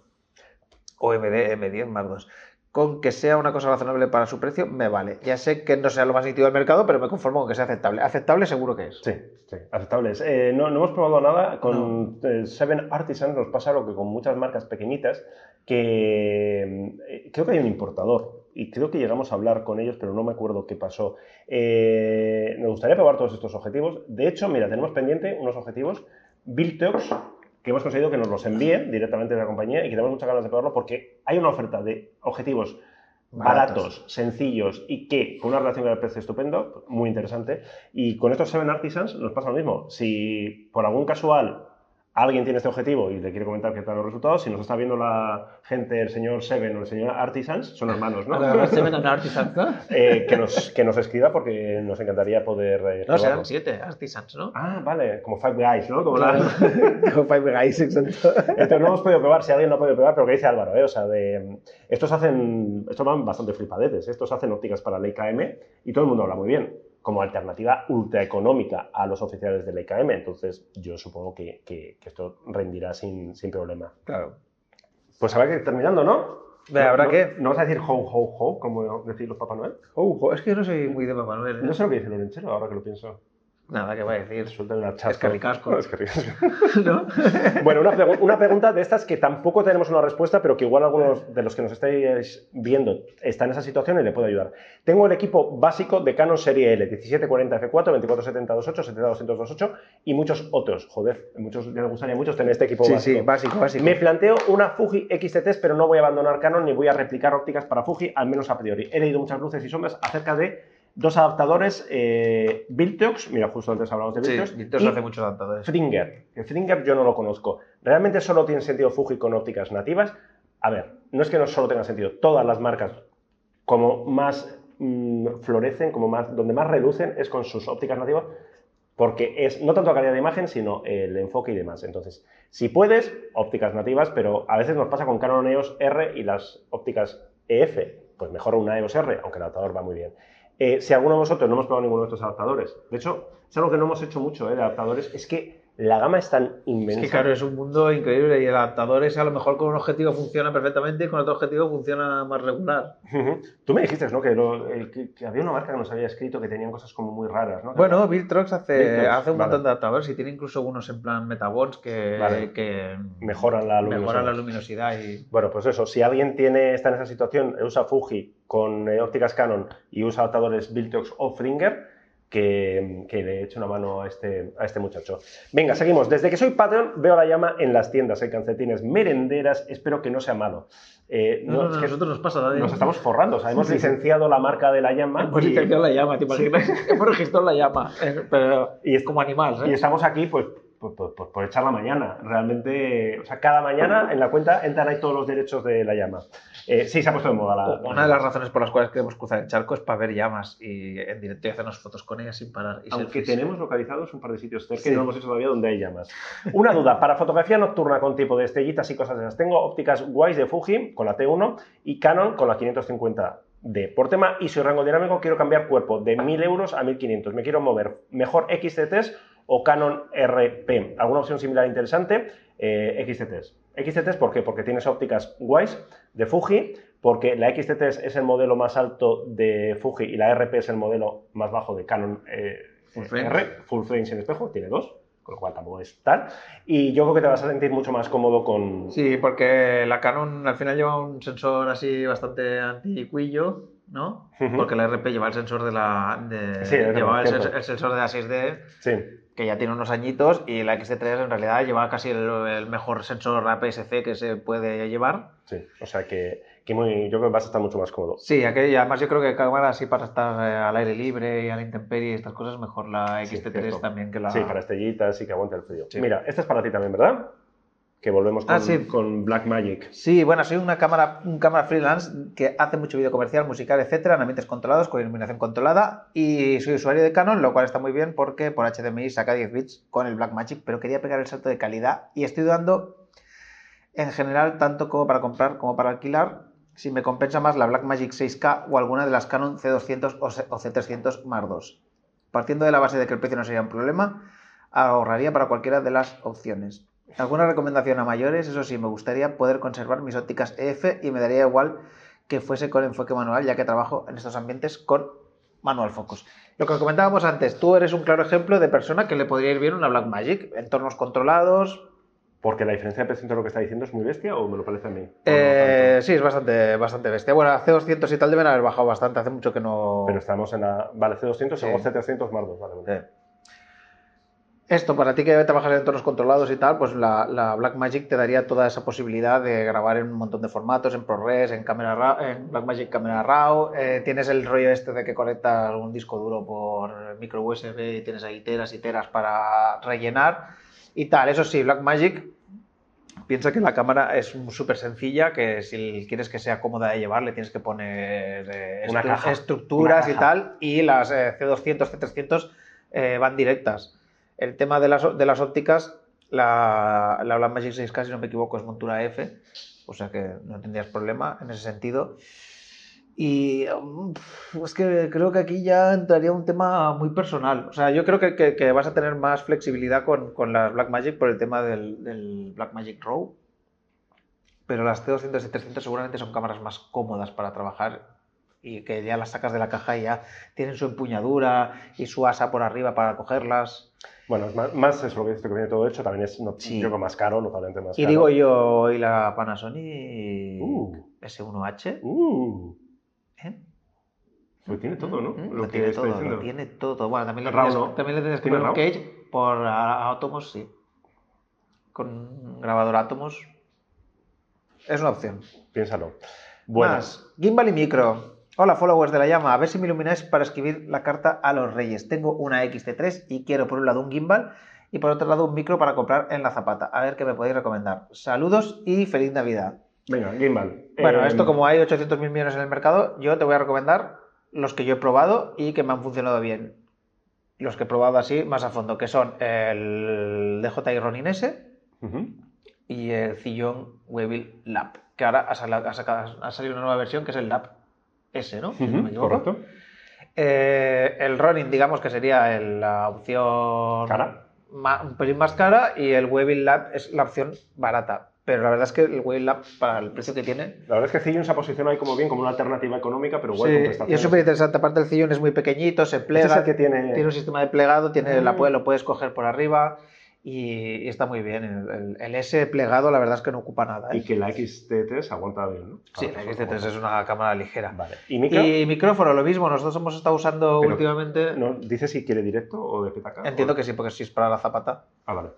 OMD M10 Mark II. Con que sea una cosa razonable para su precio, me vale. Ya sé que no sea lo más nítido del mercado, pero me conformo con que sea aceptable. Aceptable seguro que es. Sí, sí, aceptables. Eh, no, no hemos probado nada. Con eh, Seven Artisans nos pasa lo que con muchas marcas pequeñitas, que eh, creo que hay un importador y creo que llegamos a hablar con ellos, pero no me acuerdo qué pasó. Eh, me gustaría probar todos estos objetivos. De hecho, mira, tenemos pendiente unos objetivos Biltox que hemos conseguido que nos los envíe directamente de la compañía y que tenemos muchas ganas de probarlo porque hay una oferta de objetivos Baratos. baratos, sencillos y que con una relación con el precio estupendo, muy interesante. Y con estos Seven Artisans nos pasa lo mismo. Si por algún casual alguien tiene este objetivo y le quiere comentar qué tal los resultados, si nos está viendo la gente, el señor Seven o el señor Artisans, son hermanos, ¿no? Seven Artisans, ¿no? Eh, que, nos, que nos escriba porque nos encantaría poder... eh, No, serán siete Artisans, ¿no? Ah, vale, como Five Guys, ¿no? Como Claro. la- Con Five Guys, exacto. entonces no hemos podido probar, si alguien no ha podido probar, pero que dice Álvaro, ¿eh? O sea, de, estos hacen, estos van bastante flipadetes, estos hacen ópticas para Leica M y todo el mundo habla muy bien, como alternativa ultra económica a los oficiales de Leica M, entonces yo supongo que, que- que esto rendirá sin, sin problema. Claro. Pues habrá que ir terminando, ¿no? Ve, ¿habrá no, qué? ¿No vas a decir ho, ho, ho, como decir los Papá Noel? Ojo, es que yo no soy muy de Papá Noel. ¿eh? No sé lo que dice Lorenchero, ahora que lo pienso. Nada que va a decir. Suelta una chasca. Escarricasco. Escarricasco. ¿No? Bueno, una, pregu- una pregunta de estas que tampoco tenemos una respuesta, pero que igual algunos de los que nos estáis viendo están en esa situación y le puedo ayudar. Tengo el equipo básico de Canon Serie L, 1740 f4, 2470-28, 70-200-28 y muchos otros. Joder, muchos, les gustaría muchos tener este equipo Sí, básico. sí, básico, básico. Me planteo una Fuji XT3, pero no voy a abandonar Canon ni voy a replicar ópticas para Fuji, al menos a priori. He leído muchas luces y sombras acerca de dos adaptadores eh, mira, justo antes hablamos de Sí, Biltox, Víctor y hace muchos adaptadores. Fringer. Fringer yo no lo conozco. ¿Realmente solo tiene sentido Fuji con ópticas nativas? A ver, no es que no solo tenga sentido. Todas las marcas como más mm, florecen, como más, donde más relucen es con sus ópticas nativas, porque es no tanto la calidad de imagen, sino el enfoque y demás. Entonces, si puedes, ópticas nativas, pero a veces nos pasa con Canon EOS R y las ópticas EF, pues mejor una EOS R, aunque el adaptador va muy bien. Eh, si alguno de vosotros no hemos probado ninguno de estos adaptadores, de hecho, es algo que no hemos hecho mucho eh, de adaptadores, es que la gama es tan Es inmensa. que claro, es un mundo increíble y el adaptador ese a lo mejor con un objetivo funciona perfectamente y con otro objetivo funciona más regular. Tú me dijiste, ¿no? Que, lo- el- que- que había una marca que nos había escrito que tenían cosas como muy raras, ¿no? Bueno, Viltrox hace, Viltrox, hace un vale. montón de adaptadores y tiene incluso unos en plan Metabonds que, Vale. que Mejoran la luminosidad. mejoran la luminosidad y Bueno, pues eso, si alguien tiene, está en esa situación, usa Fuji con eh, ópticas Canon y usa adaptadores Viltrox o Fringer, que, que le eche una mano a este, a este muchacho. Venga, seguimos. Desde que soy Patreon veo la llama en las tiendas, hay calcetines merenderas, espero que no sea malo. Eh, No, no, no, es que a nosotros nos pasa, Dani. nos estamos forrando, o sea, hemos Sí, sí, sí. licenciado la marca de la llama Hemos y- licenciado la llama, ¿te imaginas? Hemos registrado la llama, pero Y es- como animal, Y ¿eh? estamos aquí, pues, pues, pues, pues, por echar la mañana. Realmente, o sea, cada mañana en la cuenta entran ahí todos los derechos de la llama. Eh, sí, se ha puesto de moda la. Una de las razones por las cuales queremos cruzar el charco es para ver llamas y en directo y hacernos fotos con ellas sin parar. Y Aunque selfies. tenemos localizados un par de sitios cerca Sí. y no hemos hecho todavía donde hay llamas. Una duda, para fotografía nocturna con tipo de estrellitas y cosas de esas, tengo ópticas Wise de Fuji con la T1 y Canon con la 550D. Por tema ISO y rango dinámico quiero cambiar cuerpo de 1000 euros a 1500. Me quiero mover mejor XTTs o Canon RP. ¿Alguna opción similar interesante? Eh, XTTs. XTTs, ¿por qué? Porque tienes ópticas Wise de Fuji, porque la XTT es el modelo más alto de Fuji y la RP es el modelo más bajo de Canon eh, Full frame. R, full frame sin espejo, tiene dos, con lo cual tampoco es tal. Y yo creo que te vas a sentir mucho más cómodo con... Sí, porque la Canon al final lleva un sensor así bastante anticuillo, ¿no? Porque la RP lleva el sensor de la. De, Sí, es llevaba el, el sensor de la 6D, Sí, que ya tiene unos añitos, y la XT3 en realidad lleva casi el, el mejor sensor APS-C que se puede llevar. sí. O sea que, que muy, yo creo que vas a estar mucho más cómodo. Sí, y además yo creo que cámara así para estar eh, al aire libre y a la intemperie y estas cosas, mejor la Sí, XT3 cierto. también que la. Sí, para estrellitas y que aguante el frío. Sí. Mira, esta es para ti también, ¿verdad? Que volvemos con, Ah, sí. con Blackmagic. Sí, bueno, soy una cámara, un cámara freelance que hace mucho vídeo comercial, musical, etcétera, en ambientes controlados, con iluminación controlada. Y soy usuario de Canon, lo cual está muy bien porque por HDMI saca 10 bits con el Blackmagic, pero quería pegar el salto de calidad y estoy dudando en general, tanto como para comprar como para alquilar, si me compensa más la Blackmagic 6K o alguna de las Canon C200 o C- o C300 Mark II. Partiendo de la base de que el precio no sería un problema, ahorraría para cualquiera de las opciones. ¿Alguna recomendación a mayores? Eso sí, me gustaría poder conservar mis ópticas EF y me daría igual que fuese con enfoque manual, ya que trabajo en estos ambientes con manual focus. Lo que comentábamos antes, tú eres un claro ejemplo de persona que le podría ir bien una Blackmagic, entornos controlados. Porque la diferencia de precio entre lo que está diciendo es muy bestia o me lo parece a mí. O no Eh, sí, es bastante, bastante bestia. Bueno, a C200 y tal deben haber bajado bastante, hace mucho que no... Pero estamos en la. Vale, C200 Sí. o C300 más dos. Vale, vale. Eh. Esto, para ti que trabajas en entornos controlados y tal, pues la, la Blackmagic te daría toda esa posibilidad de grabar en un montón de formatos, en ProRes, en, RAW, en Blackmagic Camera RAW. eh, tienes el rollo este de que conectas un disco duro por micro USB y tienes ahí teras y teras para rellenar y tal. Eso sí, Blackmagic piensa que la cámara es súper sencilla, que si quieres que sea cómoda de llevar, le tienes que poner eh, Una estru- caja. estructuras Una y caja. tal, y las eh, C200, C300 eh, van directas. El tema de las, de las ópticas, la, la Blackmagic 6K, si no me equivoco, es montura F, o sea que no tendrías problema en ese sentido. Y mm, es que creo que aquí ya entraría un tema muy personal. O sea, yo creo que, que- vas a tener más flexibilidad con, con las Blackmagic por el tema del, del Blackmagic RAW. Pero las T200 y 300 seguramente son cámaras más cómodas para trabajar y que ya las sacas de la caja y ya tienen su empuñadura y su asa por arriba para cogerlas. Bueno, es más, más es lo que dice que viene todo hecho, también es no, Sí. yo creo más caro, notablemente más Y caro. digo yo, y la Panasonic Uh. S1H, Uh, ¿eh? lo tiene todo, ¿no? Mm, Lo, tiene todo, diciendo. lo tiene todo. Bueno, también le tienes, no. también le tienes cage por Atomos, sí. Con un grabador Atomos. Es una opción. Piénsalo. Bueno, Más, gimbal y micro. Hola, followers de la llama. A ver si me ilumináis para escribir la carta a los reyes. Tengo una XT3 y quiero por un lado un gimbal y por otro lado un micro para comprar en la zapata. A ver qué me podéis recomendar. Saludos y feliz Navidad. venga, Gimbal. Bueno, Eh, esto como hay 800.000 millones en el mercado, yo te voy a recomendar los que yo he probado y que me han funcionado bien. Los que he probado así más a fondo, que son el DJI Ronin S Ujú. y el Zillon Weevil Lab, que ahora ha, sal- ha sacado- ha salido una nueva versión que es el Lab S, ¿no? Si no me Ujú, equivoco. Correcto. Eh, el Ronin, digamos que sería el- la opción Cara. ma- un pelín más cara y el Weevil Lab es la opción barata. Pero la verdad es que el Weevil Lab, para el precio que tiene, La verdad es que Zillon se ha posicionado ahí como bien, como una alternativa económica, pero igual Sí, con y prestaciones. es súper interesante. Aparte, el sillón es muy pequeñito, se Este plega. es el que tiene... Tiene un sistema de plegado, tiene la, Ah. puede- lo puedes coger por arriba y, y está muy bien. El, el- el S plegado, la verdad es que no ocupa nada. ¿eh? Y que la XT3 aguanta bien, ¿no? Sí, la cosas XT3 es una cámara ligera. Vale. ¿Y micro? Y micrófono, lo mismo. Nosotros hemos estado usando Pero, últimamente. ¿No? ¿Dice si quiere directo o de petaca? Entiendo O- que sí, porque si es para la zapata. Ah, vale.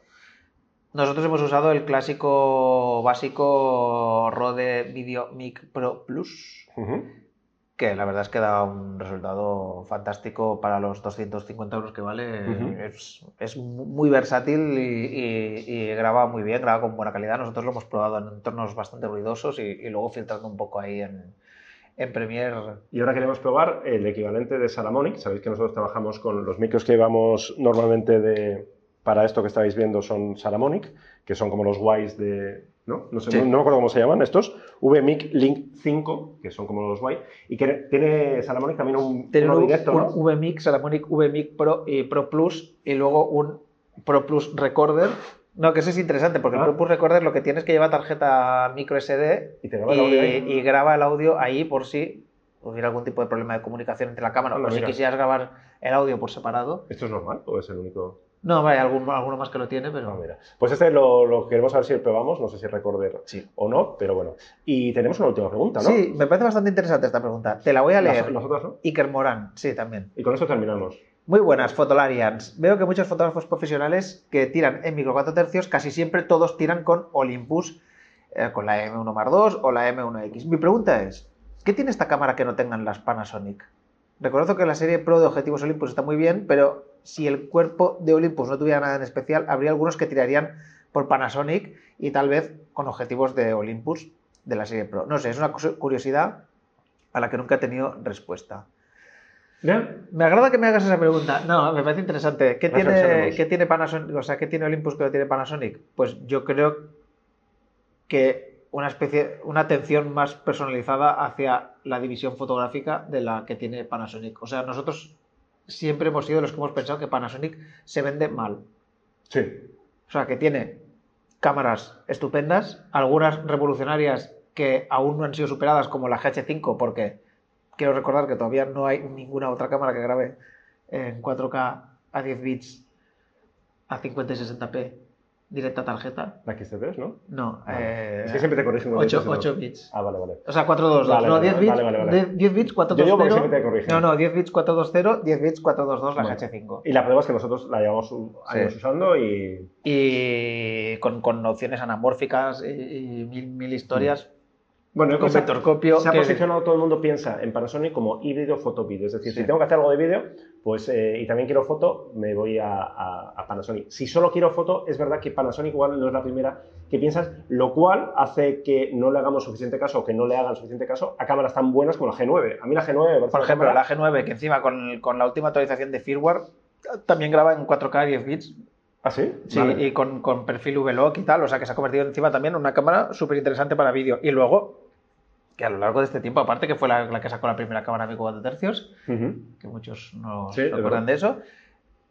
Nosotros hemos usado el clásico básico Rode Video Mic Pro Plus. Ujú. Que la verdad es que da un resultado fantástico para los 250 euros que vale. Es, es muy versátil y, y- y graba muy bien, graba con buena calidad. Nosotros lo hemos probado en entornos bastante ruidosos y, y luego filtrando un poco ahí en, en Premiere. Y ahora queremos probar el equivalente de Salamonic. Sabéis que nosotros trabajamos con los micros que llevamos normalmente de, para esto que estáis viendo son Salamonic, que son como los guays de... ¿no? No, sé, Sí. no, no me acuerdo cómo se llaman estos. VMic Link 5, que son como los guay. Y que tiene Salamonic también un, Tiene uno un, directo, un ¿no? VMIC, Salamonic VMIC Pro y Pro Plus y luego un Pro Plus Recorder. No, que eso es interesante porque Ah. el Pro Plus Recorder lo que tienes es que lleva tarjeta micro SD Y te graba el audio ahí. y graba el audio ahí por si hubiera algún tipo de problema de comunicación entre la cámara o si quisieras grabar el audio por separado. ¿Esto es normal o es el único? No, hay alguno, alguno más que lo tiene, pero... Ah, mira. Pues este lo, lo queremos saber si lo probamos, no sé si recorder Sí. o no, pero bueno. Y tenemos una última pregunta, ¿no? Sí, me parece bastante interesante esta pregunta. Te la voy a leer. Otras no. Iker Morán, sí, también. Y con esto terminamos. Muy buenas, Fotolarians. Veo que muchos fotógrafos profesionales que tiran en micro 4 tercios, casi siempre todos tiran con Olympus, eh, con la M1 Mark II o la M1X. Mi pregunta es, ¿qué tiene esta cámara que no tengan las Panasonic? Reconozco que la serie Pro de objetivos Olympus está muy bien, pero si el cuerpo de Olympus no tuviera nada en especial, habría algunos que tirarían por Panasonic y tal vez con objetivos de Olympus de la serie Pro. No sé, es una curiosidad a la que nunca he tenido respuesta. ¿Bien? Me agrada que me hagas esa pregunta. No, me parece interesante. ¿Qué tiene. ¿qué tiene Panasonic? O sea, ¿qué tiene Olympus que no tiene Panasonic? Pues yo creo que una especie, una atención más personalizada hacia la división fotográfica de la que tiene Panasonic. O sea, nosotros siempre hemos sido los que hemos pensado que Panasonic se vende mal. Sí. O sea, que tiene cámaras estupendas, algunas revolucionarias que aún no han sido superadas, como la GH5, porque quiero recordar que todavía no hay ninguna otra cámara que grabe en 4K a 10 bits a 50 y 60p directa tarjeta. La XT3, ¿no? No, Vale. eh, Es que siempre te corrigen. 8, 8 bits. Ah, vale, vale. O sea, 422. Vale, no, vale, 10 bits, vale, vale, vale. 10 10 bits Yo digo 420. te corrigen. No, no, 10 bits 420, 10 bits 422 la Vale. GH5. Y la prueba es que nosotros la llevamos años Sí. usando y Y con, con opciones anamórficas y, y mil, mil historias. Bueno, Con vectorcopio, Se ha que- posicionado, todo el mundo piensa en Panasonic como híbrido foto-vídeo. Es decir, Sí. si tengo que hacer algo de vídeo, pues eh, y también quiero foto, me voy a, a- a Panasonic. Si solo quiero foto, es verdad que Panasonic igual no es la primera que piensas, lo cual hace que no le hagamos suficiente caso o que no le hagan suficiente caso a cámaras tan buenas como la G9. A mí la G9 me parece Por ejemplo, cámara- la G9, que encima con, con la última actualización de firmware también graba en 4K 10 bits. ¿Ah, sí? Sí, Vale. y con, con perfil V-Log y tal, o sea que se ha convertido encima también en una cámara súper interesante para vídeo. Y luego, que a lo largo de este tiempo, aparte que fue la, la que sacó la primera cámara micro 4 tercios, Ujú. que muchos no Sí, verdad. de eso,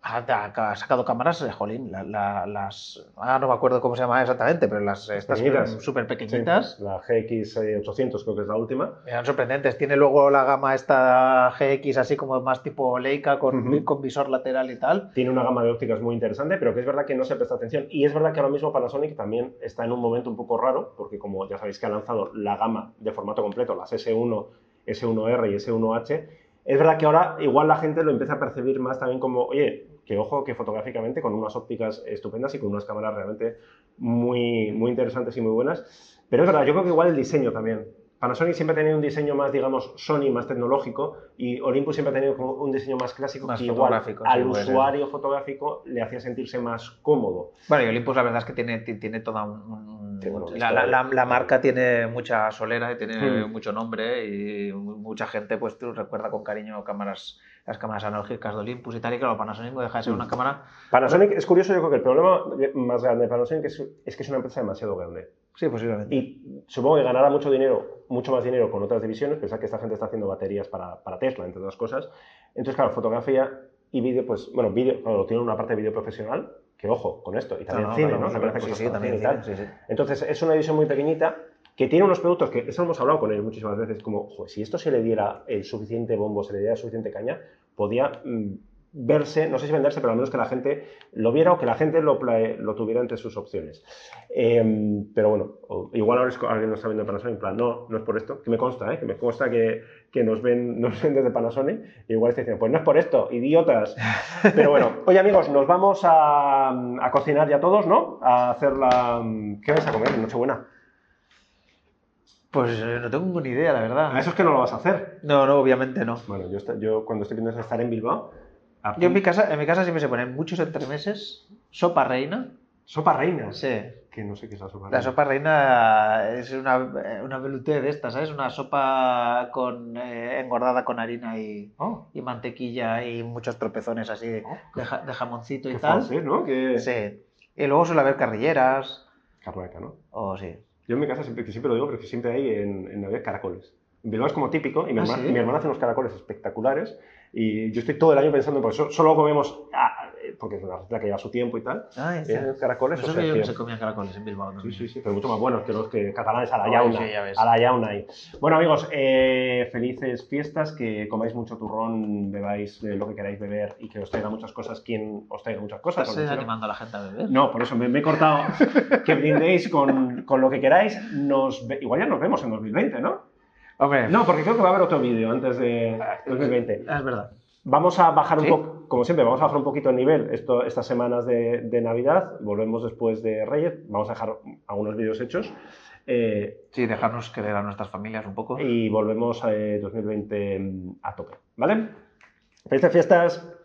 ha, ha- sacado cámaras, jolín, la- la- las... Ah, no me acuerdo cómo se llama exactamente, pero las estas Pequeñitas. súper Sí, pequeñitas. la GX800 creo que es la última. Eran sorprendentes. Tiene luego la gama esta GX así como más tipo Leica con, Ujú. con visor lateral y tal. Tiene una gama de ópticas muy interesante, pero que es verdad que no se presta atención. Y es verdad que ahora mismo Panasonic también está en un momento un poco raro, porque como ya sabéis que ha lanzado la gama de formato completo, las S1, S1R y S1H, es verdad que ahora igual la gente lo empieza a percibir más también como, oye, que ojo, que fotográficamente con unas ópticas estupendas y con unas cámaras realmente muy, muy interesantes y muy buenas. Pero es verdad, yo creo que igual el diseño también. Panasonic siempre ha tenido un diseño más, digamos, Sony, más tecnológico, y Olympus siempre ha tenido como un diseño más clásico Más que igual sí, al ser. usuario fotográfico le hacía sentirse más cómodo. Bueno, y Olympus la verdad es que tiene, ti- tiene toda un, Sí, bueno, la, la- la- la marca tiene mucha solera y tiene Mm. mucho nombre y mu- mucha gente pues recuerda con cariño cámaras las cámaras analógicas de Olympus y tal y claro Panasonic no deja de ser Mm. una cámara Panasonic es curioso, yo creo que el problema más grande de Panasonic es, es que es una empresa demasiado grande. sí posiblemente Y supongo que ganará mucho dinero, mucho más dinero con otras divisiones. Pensad que esta gente está haciendo baterías para, para Tesla, entre otras cosas. Entonces, claro, fotografía y vídeo, pues, bueno, vídeo, claro, tiene una parte de vídeo profesional, que ojo con esto, y también No, no, cine, ¿no? sí, sí, también cine, sí, sí. Entonces, es una división muy pequeñita que tiene unos productos que, eso lo hemos hablado con él muchísimas veces, como, "Joder, si esto se le diera el suficiente bombo, se le diera suficiente caña, podía mm, verse, no sé si venderse, pero al menos que la gente lo viera o que la gente lo, lo tuviera entre sus opciones. Eh, pero bueno, igual ahora es alguien nos está viendo Panasonic, en plan, no, no es por esto, que me consta, ¿eh? que me consta que, que nos, ven, nos ven desde Panasonic, y igual está diciendo, pues no es por esto, idiotas. Pero bueno, oye amigos, nos vamos a, a cocinar ya todos, ¿no? A hacer la... ¿Qué vais a comer en Nochebuena? Pues eh, no tengo ni idea la verdad A eso es que no lo vas a hacer. no no obviamente no Bueno, yo, cuando estoy viendo estar en Bilbao, yo en mi casa en mi casa siempre se ponen muchos entremeses sopa reina sopa reina. sí Que no sé qué es la sopa La reina. sopa reina es una, una velouté de estas, ¿sabes? Una sopa con, eh, engordada con harina y, Oh, y mantequilla y muchos tropezones así de, Oh. de ja- de jamoncito y qué tal. francés, ¿no? Que... Sí. Y luego suele haber carrilleras. Carnaca, ¿no? O sí. Yo en mi casa siempre, que siempre lo digo, pero que siempre hay en, en Navidad caracoles. En Bilbao es como típico y mi, ¿Ah, hermana, sí? mi hermana hace unos caracoles espectaculares y yo estoy todo el año pensando, porque so- solo comemos, ah, porque es una receta que lleva su tiempo y tal, Ay, sí. eh, caracoles, No o sea que- que se comían caracoles en Bilbao Sí, también. sí, sí, pero mucho más buenos que los que catalanes a la Ay, yauna. sí, ya ves. a la yauna ahí. Bueno, amigos, eh, felices fiestas, que comáis mucho turrón, bebáis eh, lo que queráis beber y que os traiga muchas cosas, quien os traiga muchas cosas. ¿Estás eh, no- animando a la gente a beber? No, por eso me, me he cortado. que brindéis con, con lo que queráis. Nos ve- igual ya nos vemos en 2020, ¿no? Hombre, No, porque creo que va a haber otro vídeo antes de 2020. es verdad. Vamos a bajar un ¿Sí? poco, como siempre, vamos a bajar un poquito el nivel esto, estas semanas de, de Navidad. Volvemos después de Reyes. Vamos a dejar algunos vídeos hechos. Eh, Sí, dejarnos querer a nuestras familias un poco. y volvemos a 2020 a tope. ¿Vale? Felices fiestas.